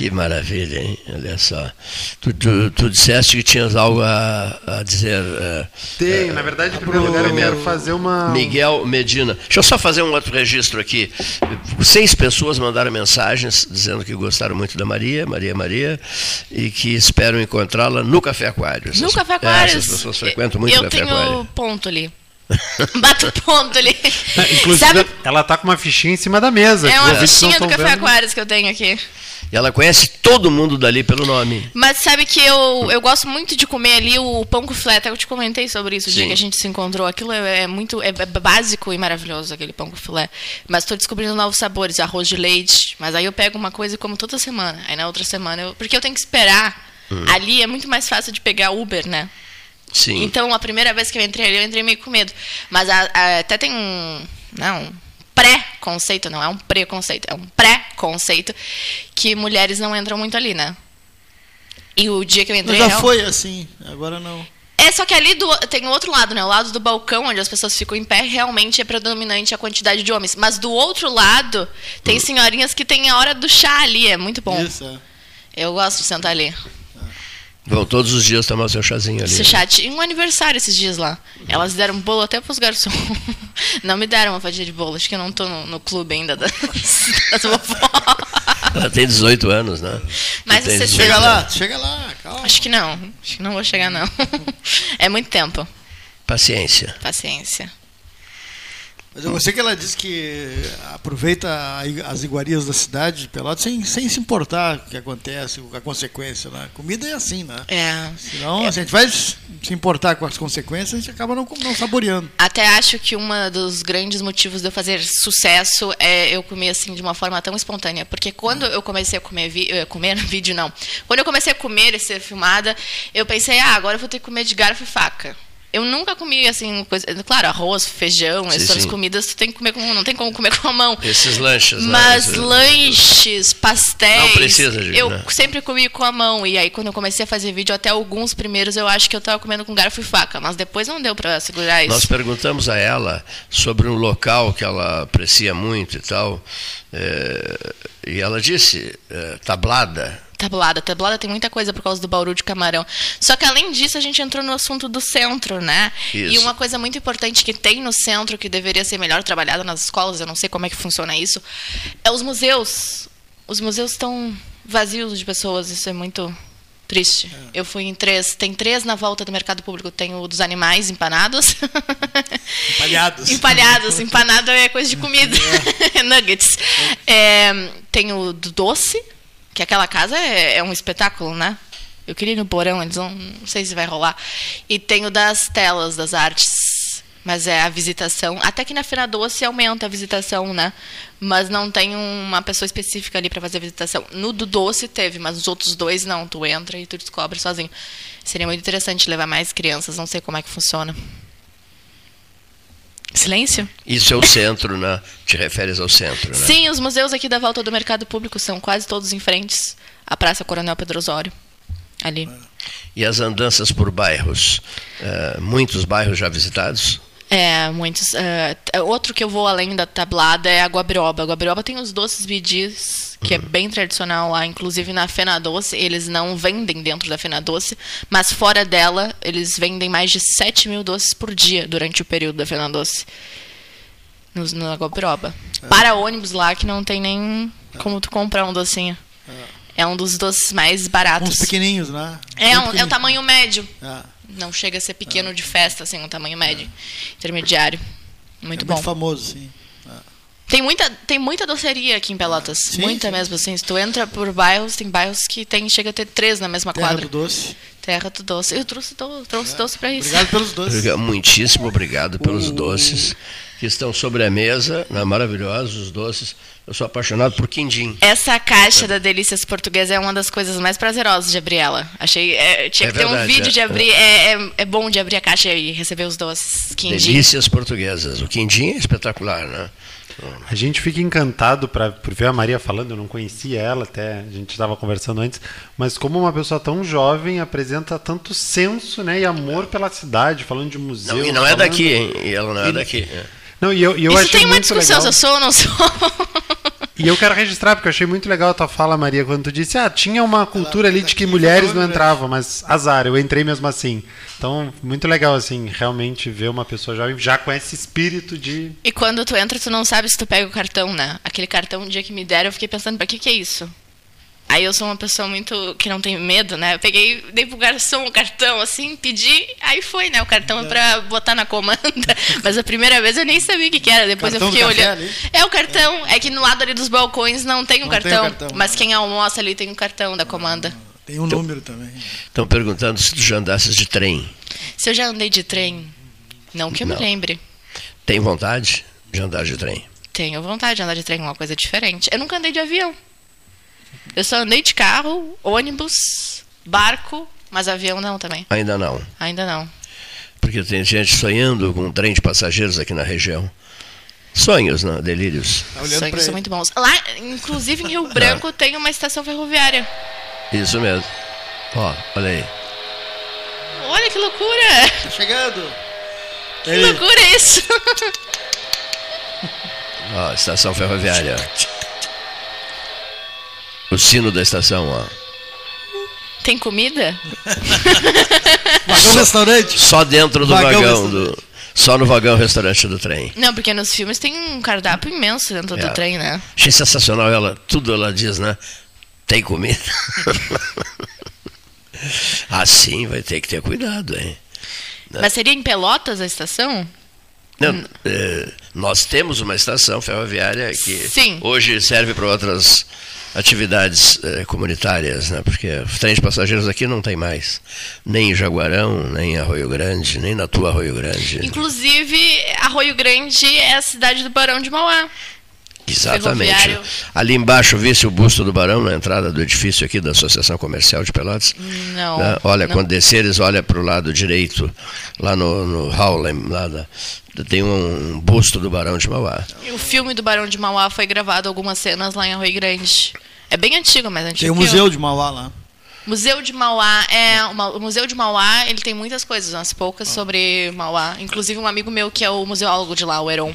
Que maravilha, hein? Olha só. Tu, tu, tu disseste que tinhas algo a, a dizer. eh, Tenho, eh, na verdade, em primeiro lugar, eu quero fazer uma. Miguel Medina. Deixa eu só fazer um outro registro aqui. Seis pessoas mandaram mensagens dizendo que gostaram muito da Maria, Maria Maria, e que esperam encontrá-la no Café Aquário. No Essas- Café é, Aquários. essas pessoas frequentam muito eu o Café tenho Aquário. ponto ali. Bato ponto ali. Inclusive, Sabe, ela tá com uma fichinha em cima da mesa. é uma fichinha do Café vendo. Aquários que eu tenho aqui. E ela conhece todo mundo dali pelo nome. Mas sabe que eu, eu gosto muito de comer ali o pão com filé. Até eu te comentei sobre isso o dia que a gente se encontrou. Aquilo é, é muito é básico e maravilhoso, aquele pão com filé. Mas estou descobrindo novos sabores, arroz de leite. Mas aí eu pego uma coisa e como toda semana. Aí na outra semana eu. Porque eu tenho que esperar. Hum. Ali é muito mais fácil de pegar Uber, né? Sim. Então, a primeira vez que eu entrei ali, eu entrei meio com medo. Mas a- a- até tem um. Não, um pré-conceito, não é um preconceito, é um pré-conceito que mulheres não entram muito ali, né? E o dia que eu Mas entrei. já real- foi assim, agora não. É, só que ali do, tem o outro lado, né? O lado do balcão, onde as pessoas ficam em pé, realmente é predominante a quantidade de homens. Mas do outro lado, tem senhorinhas que tem a hora do chá ali, é muito bom. Isso, é. Eu gosto de sentar ali. Vão todos os dias tomar o seu chazinho ali. Esse chá tinha um aniversário esses dias lá. Elas deram bolo até pros garçons. Não me deram uma fatia de bolo. Acho que eu não tô no, no clube ainda das, das vovó. Ela tem 18 anos, né? Mas você 18 Chega anos. lá, chega lá, calma. Acho que não. Acho que não vou chegar, não. É muito tempo. Paciência. Paciência. Mas eu gostei que ela disse que aproveita as iguarias da cidade de Pelotas sem, sem se importar com o que acontece, com a consequência. Né? Comida é assim, né? É. Senão, se a gente vai se importar com as consequências, a gente acaba não, não saboreando. Até acho que um dos grandes motivos de eu fazer sucesso é eu comer assim de uma forma tão espontânea. Porque quando eu comecei a comer, vi eh, comer vídeo, não. Quando eu comecei a comer e ser filmada, eu pensei, ah, agora eu vou ter que comer de garfo e faca. Eu nunca comi assim, coisa, claro, arroz, feijão, Sim, essas sim. comidas tu tem que comer com, não tem como comer com a mão. Esses lanches, né? Mas Esses- lanches, pastéis, Não precisa de- eu né? sempre comi com a mão. E aí, quando eu comecei a fazer vídeo, até alguns primeiros eu acho que eu tava comendo com garfo e faca. Mas depois não deu pra segurar isso. Nós perguntamos a ela sobre um local que ela aprecia muito e tal, eh, e ela disse, eh, tablada. Tablada. Tablada tem muita coisa por causa do Bauru de Camarão. Só que além disso, a gente entrou no assunto do centro, né? Isso. E uma coisa muito importante que tem no centro, que deveria ser melhor trabalhada nas escolas, eu não sei como é que funciona isso, é os museus. Os museus estão vazios de pessoas, isso é muito triste. Eu fui em três, tem três na volta do mercado público, tem o dos animais empanados. Empalhados. Empalhados, empanado é coisa de comida. Nuggets. É, tem o do doce, que aquela casa é, é um espetáculo, né? Eu queria ir no porão, eles não, não sei se vai rolar. E tem o das telas, das artes. Mas é a visitação. Até que na Feira Doce aumenta a visitação, né? Mas não tem uma pessoa específica ali para fazer a visitação. No do Doce teve, mas os outros dois não. Tu entra e tu descobre sozinho. Seria muito interessante levar mais crianças, não sei como é que funciona. Silêncio? Isso é o centro, né? Te referes ao centro, né? Sim, os museus aqui da volta do mercado público são quase todos em frente à Praça Coronel Pedro Osório. Ali. E as andanças por bairros? Eh, muitos bairros já visitados? É, muitos. é, t- outro que eu vou além da tablada é a Guabiroba. A Guabiroba tem os doces bidis, que é bem tradicional lá. Inclusive na Fena Doce, eles não vendem dentro da Fena Doce, mas fora dela, eles vendem mais de 7 mil doces por dia durante o período da Fena Doce. Nos, na Guabiroba. Para ônibus lá que não tem nem como tu comprar um docinho. É um dos doces mais baratos. Uns pequenininhos, né? É, um, é o tamanho médio. Ah. Não chega a ser pequeno de festa, assim, um tamanho médio. Intermediário. Muito é bom. muito famoso, sim. Tem muita, tem muita doceria aqui em Pelotas. Sim, muita sim. mesmo, assim. Se tu entra por bairros, tem bairros que tem, chega a ter três na mesma Terra quadra. do doce. Terra do doce. Eu trouxe, do, trouxe doce pra isso. Obrigado pelos doces. Obriga- Muitíssimo obrigado pelos doces que estão sobre a mesa, né, maravilhosos os doces. Eu sou apaixonado por quindim. Essa caixa da Delícias Portuguesa é uma das coisas mais prazerosas de abrir ela. Achei. é, tinha É que ter um verdade, vídeo é. de abrir. É, é, é bom de abrir a caixa e receber os doces. Quindim. Delícias portuguesas. O quindim é espetacular, né? A gente fica encantado pra, por ver a Maria falando, eu não conhecia ela até, a gente estava conversando antes, mas como uma pessoa tão jovem apresenta tanto senso né, e amor pela cidade, falando de museu. Não, e não é falando- daqui, hein? E ela não é E- daqui. é. Não, e eu, e eu Isso tem uma muito discussão legal. se eu sou ou não sou. E eu quero registrar, porque eu achei muito legal a tua fala, Maria, quando tu disse, ah, tinha uma cultura ali de que mulheres não entravam, mas azar, eu entrei mesmo assim. Então, muito legal, assim, realmente ver uma pessoa jovem já com esse espírito de. E quando tu entra, tu não sabe se tu pega o cartão, né? Aquele cartão, um dia que me deram, eu fiquei pensando, pra que que é isso? Aí eu sou uma pessoa muito que não tem medo, né? Eu peguei, dei pro garçom o cartão, assim, pedi, aí foi, né? O cartão é pra botar na comanda. Mas a primeira vez eu nem sabia o que, que era. Depois Cartão eu fiquei olhando. ali? É o cartão. É que no lado ali dos balcões não tem o o cartão. cartão, mas né? quem almoça ali tem o cartão da comanda. Tem um número também. Estão perguntando se tu já andasses de trem. Se eu já andei de trem, não que eu Não. me lembre. Tem vontade de andar de trem? Tenho vontade de andar de trem, uma coisa diferente. Eu nunca andei de avião. Eu só andei de carro, ônibus, barco, mas avião não também. Ainda não. Ainda não. Porque tem gente sonhando com um trem de passageiros aqui na região. Sonhos, né? Delírios. Sonhos são muito bons. Lá, inclusive em Rio Branco, tem uma estação ferroviária. Isso mesmo. Ó, olha aí. Olha que loucura! Tá chegando! Que loucura isso! Ó, estação ferroviária. O sino da estação, ó. Tem comida? Vagão restaurante? Só dentro do Vagão vagão, do. Só no vagão restaurante do trem. Não, porque nos filmes tem um cardápio imenso dentro É. do trem, né? Achei sensacional ela, tudo ela diz, né? Tem comida. assim vai ter que ter cuidado, hein? Né? Mas seria em Pelotas a estação? Não, é, Nós temos uma estação ferroviária que Sim. hoje serve para outras atividades eh, comunitárias, né? porque trem de passageiros aqui não tem mais. Nem em Jaguarão, nem em Arroio Grande, nem na tua Arroio Grande. Inclusive, Arroio Grande é a cidade do Barão de Mauá. Exatamente. Ali embaixo, visse o busto do Barão na entrada do edifício aqui da Associação Comercial de Pelotas. Não. Né? Olha, não. quando desceres, olha para o lado direito, lá no, no Howlem, lá da- tem um busto do Barão de Mauá. E o filme do Barão de Mauá foi gravado algumas cenas lá em Arroio Grande. É bem antigo, mas antigo. Tem o. Museu de Mauá lá. Museu de Mauá é uma- o Museu de Mauá ele tem muitas coisas, umas poucas sobre Mauá. Inclusive um amigo meu que é o museólogo de lá, o Heron.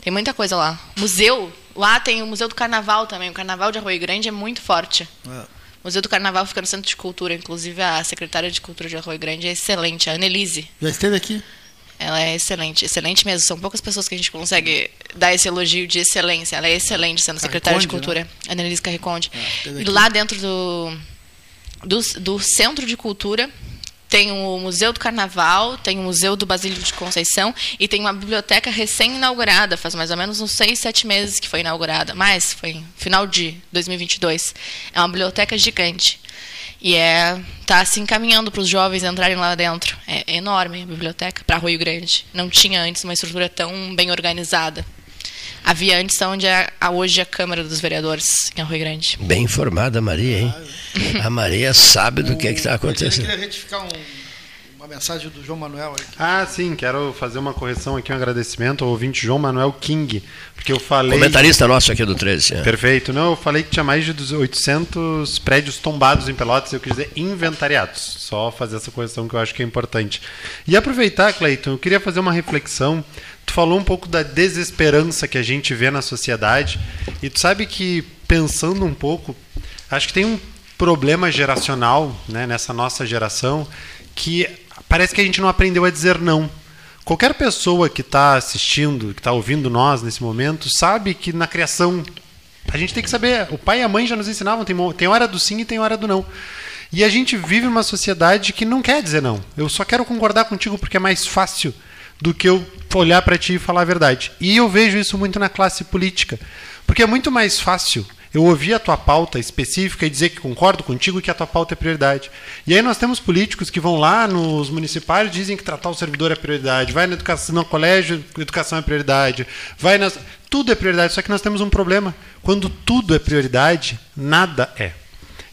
Tem muita coisa lá. Museu lá tem o Museu do Carnaval também. O Carnaval de Arroio Grande é muito forte. O Museu do Carnaval fica no Centro de Cultura. Inclusive a secretária de Cultura de Arroio Grande é excelente, a Annelise. Já esteve aqui? Ela é excelente, excelente mesmo. São poucas pessoas que a gente consegue dar esse elogio de excelência. Ela é excelente sendo secretária de Carriconde, Cultura. Annelise Carriconde. teve E lá dentro do, do, do Centro de Cultura tem o Museu do Carnaval, tem o Museu do Basílio de Conceição e tem uma biblioteca recém-inaugurada, faz mais ou menos uns seis, sete meses que foi inaugurada. Mas foi final de 2022. É uma biblioteca gigante. E é tá se encaminhando para os jovens entrarem lá dentro. É enorme a biblioteca para Rio Grande. Não tinha antes uma estrutura tão bem organizada. Havia antes onde é a, hoje a Câmara dos Vereadores em Rio Grande. Bem informada a Maria, hein? A Maria sabe do que é está Eu acontecendo. queria retificar um- uma mensagem do João Manuel aí. Ah, sim, quero fazer uma correção aqui, um agradecimento ao ouvinte João Manuel King, porque eu falei... Comentarista nosso aqui do 13. é. Perfeito. Não, eu falei que tinha mais de 800 prédios tombados em Pelotas, eu quis dizer inventariados. Só fazer essa correção que eu acho que é importante. E aproveitar, Cleiton, eu queria fazer uma reflexão. Tu falou um pouco da desesperança que a gente vê na sociedade, e tu sabe que, pensando um pouco, acho que tem um problema geracional né, nessa nossa geração que parece que a gente não aprendeu a dizer não. Qualquer pessoa que está assistindo, que está ouvindo nós nesse momento, sabe que na criação a gente tem que saber. O pai e a mãe já nos ensinavam, tem, tem hora do sim e tem hora do não. E a gente vive uma sociedade que não quer dizer não. Eu só quero concordar contigo porque é mais fácil do que eu olhar para ti e falar a verdade. E eu vejo isso muito na classe política. Porque é muito mais fácil eu ouvir a tua pauta específica e dizer que concordo contigo e que a tua pauta é prioridade. E aí nós temos políticos que vão lá nos municipais dizem que tratar o servidor é prioridade, vai na educação, no colégio, educação é prioridade, vai nas tudo é prioridade, só que nós temos um problema. Quando tudo é prioridade, nada é.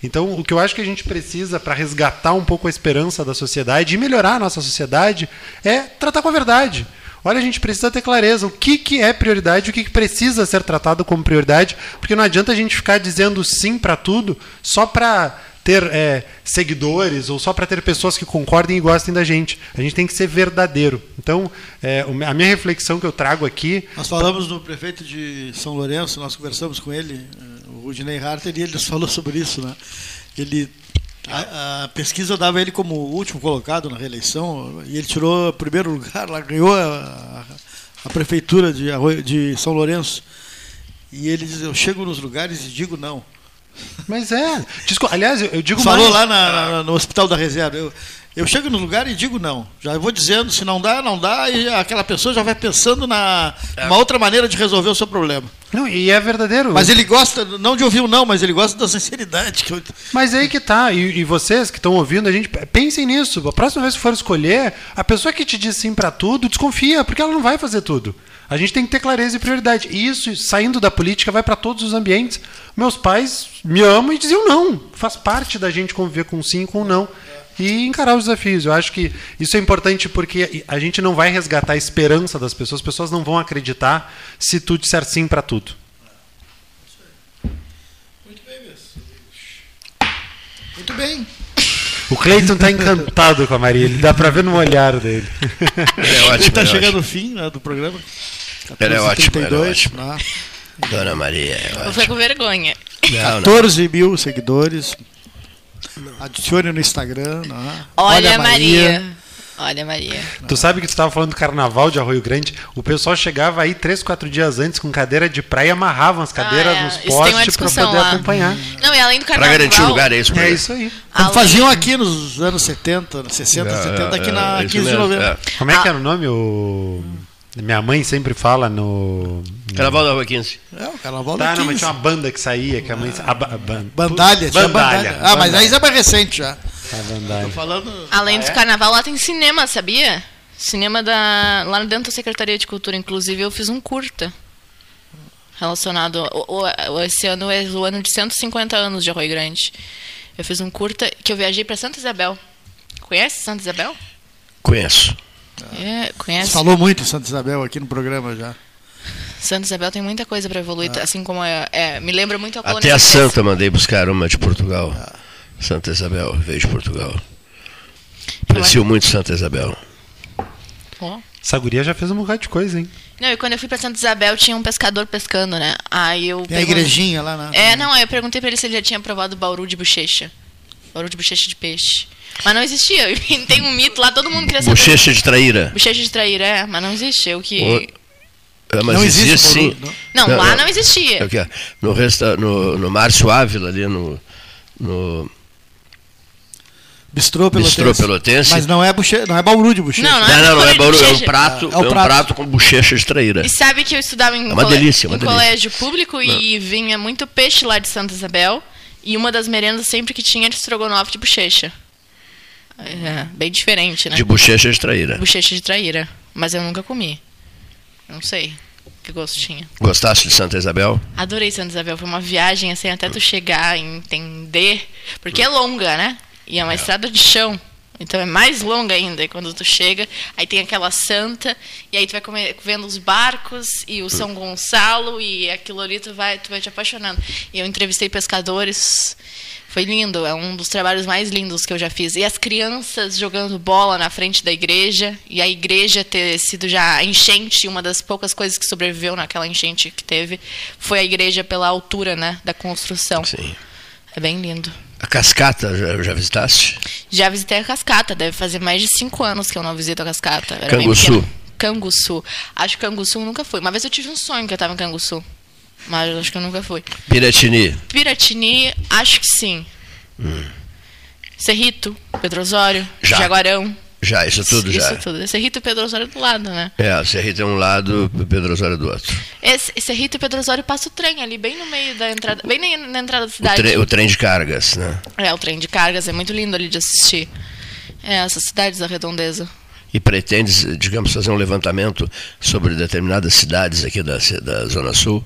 Então, o que eu acho que a gente precisa para resgatar um pouco a esperança da sociedade e melhorar a nossa sociedade é tratar com a verdade. Olha, a gente precisa ter clareza o que, que é prioridade, o que, que precisa ser tratado como prioridade, porque não adianta a gente ficar dizendo sim para tudo só para ter é, seguidores ou só para ter pessoas que concordem e gostem da gente. A gente tem que ser verdadeiro. Então, é, a minha reflexão que eu trago aqui Nós falamos no prefeito de São Lourenço, nós conversamos com ele, eh, o Rudinei Harter, ele nos falou sobre isso. Né? Ele, a, a pesquisa dava ele como último colocado na reeleição, e ele tirou o primeiro lugar, lá ganhou a, a prefeitura de, de São Lourenço. E ele diz: Eu chego nos lugares e digo não. Mas é. Aliás, eu, eu digo Falou mais- lá na- na- no Hospital da Reserva. Eu, eu chego no lugar e digo não. Já vou dizendo, se não dá, não dá, e aquela pessoa já vai pensando na uma outra maneira de resolver o seu problema. Não, e é verdadeiro. Mas ele gosta, não de ouvir o não, mas ele gosta da sinceridade. Que eu... Mas aí que tá, e, e vocês que estão ouvindo, a gente pensem nisso. A próxima vez que for escolher, a pessoa que te diz sim pra tudo, desconfia, porque ela não vai fazer tudo. A gente tem que ter clareza e prioridade. E isso, saindo da política, vai para todos os ambientes. Meus pais me amam e diziam não. Faz parte da gente conviver com sim e com não. E encarar os desafios. Eu acho que isso é importante porque a gente não vai resgatar a esperança das pessoas. As pessoas não vão acreditar se tu disser sim para tudo. Muito bem. O Cleiton tá encantado com a Maria, ele dá pra ver no olhar dele. É ótimo, Ele está é chegando no fim né, do programa. Ela é ótima, ela é 14h32, ótima. né? Dona Maria. é Eu ótima. fiquei com vergonha. Não, não. 14 mil seguidores. Adicione no Instagram. né? Olha, a Maria. Olha, Maria. Tu sabe que tu estava falando do carnaval de Arroio Grande? O pessoal chegava aí três, quatro dias antes com cadeira de praia e amarravam as cadeiras Ah, é. nos postes para poder lá. acompanhar. Não, e além do carnaval. garantir o lugar, é isso É mesmo. isso aí. Como Além- faziam aqui nos anos 70, 60, É, 70, aqui é, na é, isso 15 de mesmo, novembro. é. Como é que era o nome? O... Minha mãe sempre fala no. Carnaval da Rua 15. É, o carnaval Tá, da não, mas 15. tinha uma banda que saía, que a mãe. A, ba- a ban- Bandalha, tinha bandalha. Ah, mas aí já é mais recente já. A bandalha. falando. Além Ah, do é? carnaval, lá tem cinema, sabia? Cinema da. Lá dentro da Secretaria de Cultura, inclusive, eu fiz um curta. Relacionado. O, o- o- esse ano é o ano de 150 anos de Arroio Grande. Eu fiz um curta que eu viajei para Santa Isabel. Conhece Santa Isabel? Conheço. É, conhece? Você falou muito Santa Isabel aqui no programa já. Santa Isabel tem muita coisa para evoluir, assim como é, é, me lembra muito a colônia Até a. Santa mandei buscar uma de Portugal. Santa Isabel, veio de Portugal. Aprecio muito Santa Isabel. Essa guria já fez um bocado de coisa, hein? Não, e quando eu fui pra Santa Isabel, tinha um pescador pescando, né? Aí eu. Tem a igrejinha lá na. É, não, aí eu perguntei pra ele se ele já tinha provado bauru de bochecha. Bauru de bochecha de peixe. Mas não existia. Inventei um mito lá, todo mundo queria saber. Bochecha de traíra. Bochecha de traíra, é, mas não existe. Eu que. O- Ah, mas Não existe, existe sim. Bauru, Não, lá não existia. É o que é? No, resta, no, no Márcio Ávila, ali no, no Bistrô pelotense. Bistrô Pelotense. Mas não é, buche... não é bauru de bochecha. Não, Não, não, não é Bauru, é um prato, É o é um prato. prato com bochecha de traíra. E sabe que eu estudava em, É uma cole- delícia, uma em delícia. colégio público e vinha muito peixe lá de Santa Isabel. E uma das merendas sempre que tinha era estrogonofe de bochecha. É, bem diferente, né? De bochecha de traíra. Bochecha de traíra. Mas eu nunca comi. Não sei que gosto tinha. Gostaste de Santa Isabel? Adorei Santa Isabel. Foi uma viagem, assim, até tu chegar e entender. Porque é longa, né? E é uma estrada de chão. Então é mais longa ainda. E quando tu chega, aí tem aquela santa, e aí tu vai comer- vendo os barcos e o São Gonçalo, e aquilo ali tu vai, tu vai te apaixonando. E eu entrevistei pescadores. Foi lindo, é um dos trabalhos mais lindos que eu já fiz. E as crianças jogando bola na frente da igreja, e a igreja ter sido já enchente, uma das poucas coisas que sobreviveu naquela enchente que teve, foi a igreja pela altura, né, da construção. Sim. É bem lindo. A cascata, já, já visitaste? Já visitei a cascata, deve fazer mais de cinco anos que eu não visito a cascata. Era Canguçu. Canguçu. Acho que Canguçu nunca fui. Uma vez eu tive um sonho que eu tava em Canguçu. Mas acho que eu nunca fui. Piratini. Piratini, acho que sim. Hum. Cerrito, Pedro Osório, Já. Jaguarão. Já, isso tudo Isso já. tudo. Cerrito e Pedro Osório do lado, né? É, o Cerrito é um lado, Pedro Osório do outro. Esse, Cerrito e Pedro Osório passa o trem ali, bem no meio da entrada, bem na, na entrada da O, cidade. tre- o trem de cargas, né? É, o trem de cargas, é muito lindo ali de assistir. É, essas cidades da redondeza. E pretendes, digamos, fazer um levantamento sobre determinadas cidades aqui da, da Zona Sul,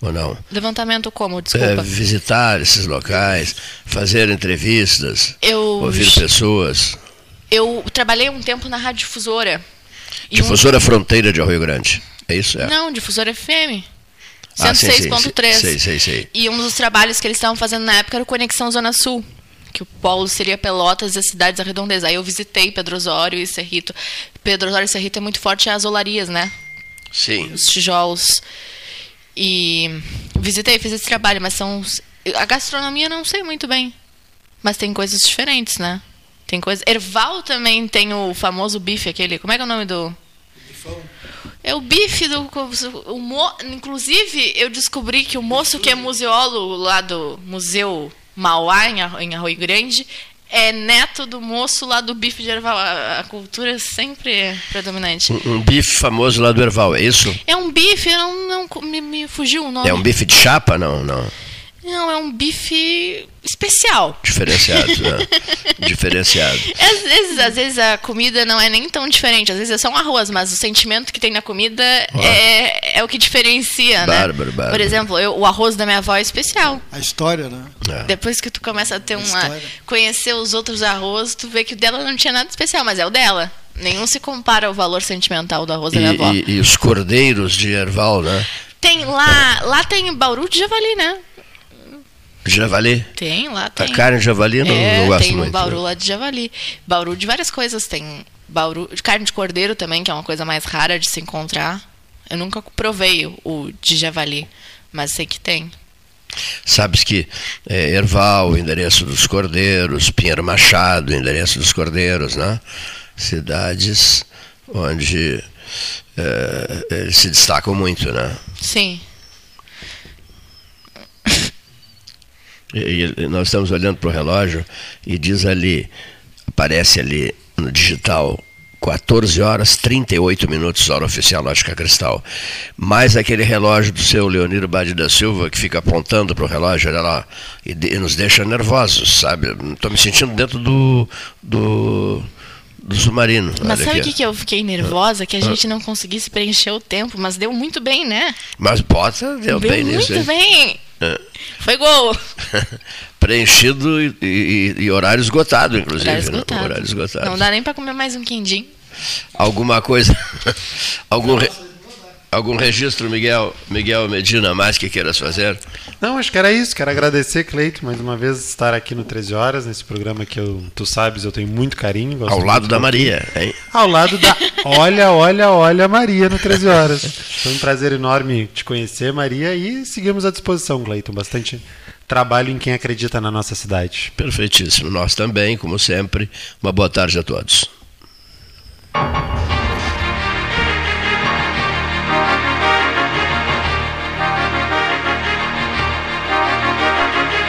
ou não? Levantamento como? É, Desculpa. visitar esses locais, fazer entrevistas, Eu- ouvir pessoas. Eu trabalhei um tempo na Rádio Difusora. E um- Difusora Fronteira de Arroio Grande. É isso? É. Não, Difusora FM. Ah, sim, sim, 106.3. Sei, sei, sei. E um dos trabalhos que eles estavam fazendo na época era o Conexão Zona Sul. Que o polo seria Pelotas e as cidades da redondeza. Aí eu visitei Pedro Osório e Cerrito. Pedro Osório e Cerrito é muito forte as olarias, né? Sim. Os tijolos. E visitei, fiz esse trabalho, mas são. A gastronomia não sei muito bem. Mas tem coisas diferentes, né? Tem coisas. Erval também tem o famoso bife aquele. Como é que é o nome do. É o bife do. O mo... Inclusive, eu descobri que o moço que é museólogo lá do Museu Mauá, em Arro- em Arroio Grande, é neto do moço lá do bife de erval. A, cultura sempre é predominante. Um, um bife famoso lá do Erval, é isso? É um bife, eu não, não me, me fugiu o nome. É um bife de chapa? Não, não. Não, é um bife especial. Diferenciado, né? Diferenciado. Às vezes, às vezes a comida não é nem tão diferente, às vezes é só um arroz, mas o sentimento que tem na comida é, é o que diferencia, né? Bárbaro, bárbaro. Por exemplo, eu- o arroz da minha avó é especial. A história, né? Depois que tu começa a ter uma. História. conhecer os outros arroz, tu vê que o dela não tinha nada especial, mas é o dela. Nenhum se compara ao valor sentimental do arroz da minha avó. E, e- e os cordeiros de Erval, né? Tem lá. Lá tem bauru de javali, né? Javali. Tem, lá A tem. carne de javali não, é, não gosto tem muito. um bauru né? lá de javali. Bauru de várias coisas. Tem bauru de carne de cordeiro também, que é uma coisa mais rara de se encontrar. Eu nunca provei o- de javali, mas sei que tem. Sabes que é, Erval, endereço dos cordeiros, Pinheiro Machado, endereço dos cordeiros, né? Cidades onde é, eles se destacam muito, né? Sim. E, e nós estamos olhando para o relógio e diz ali, aparece ali no digital 14 horas 38 minutos, hora oficial Lógica Cristal. Mais aquele relógio do seu Leoniro Bade da Silva que fica apontando para o relógio, olha lá, e, e nos deixa nervosos, sabe? Estou me sentindo dentro do, do, do submarino. Mas sabe o que, que eu fiquei nervosa? Que a Ah. gente não conseguisse preencher o tempo, mas deu muito bem, né? Mas bota, deu, bem nisso. muito bem. É. Foi gol. Preenchido e, e- e horário esgotado, inclusive. Horário né? esgotado. Horário esgotado. Não dá nem pra comer mais um quindim. Alguma coisa. algum, re- algum registro, Miguel, Miguel Medina, mais que queiras fazer? Não, acho que era isso. Quero agradecer, Cleito, mais uma vez estar aqui no 13 Horas, nesse programa que eu, tu sabes, eu tenho muito carinho. Ao lado da Maria, hein? Ao lado da. Olha, olha, olha, Maria no 13 Horas. Foi um prazer enorme te conhecer, Maria, e seguimos à disposição, Cleiton. Bastante trabalho em quem acredita na nossa cidade. Perfeitíssimo. Nós também, como sempre. Uma boa tarde a todos.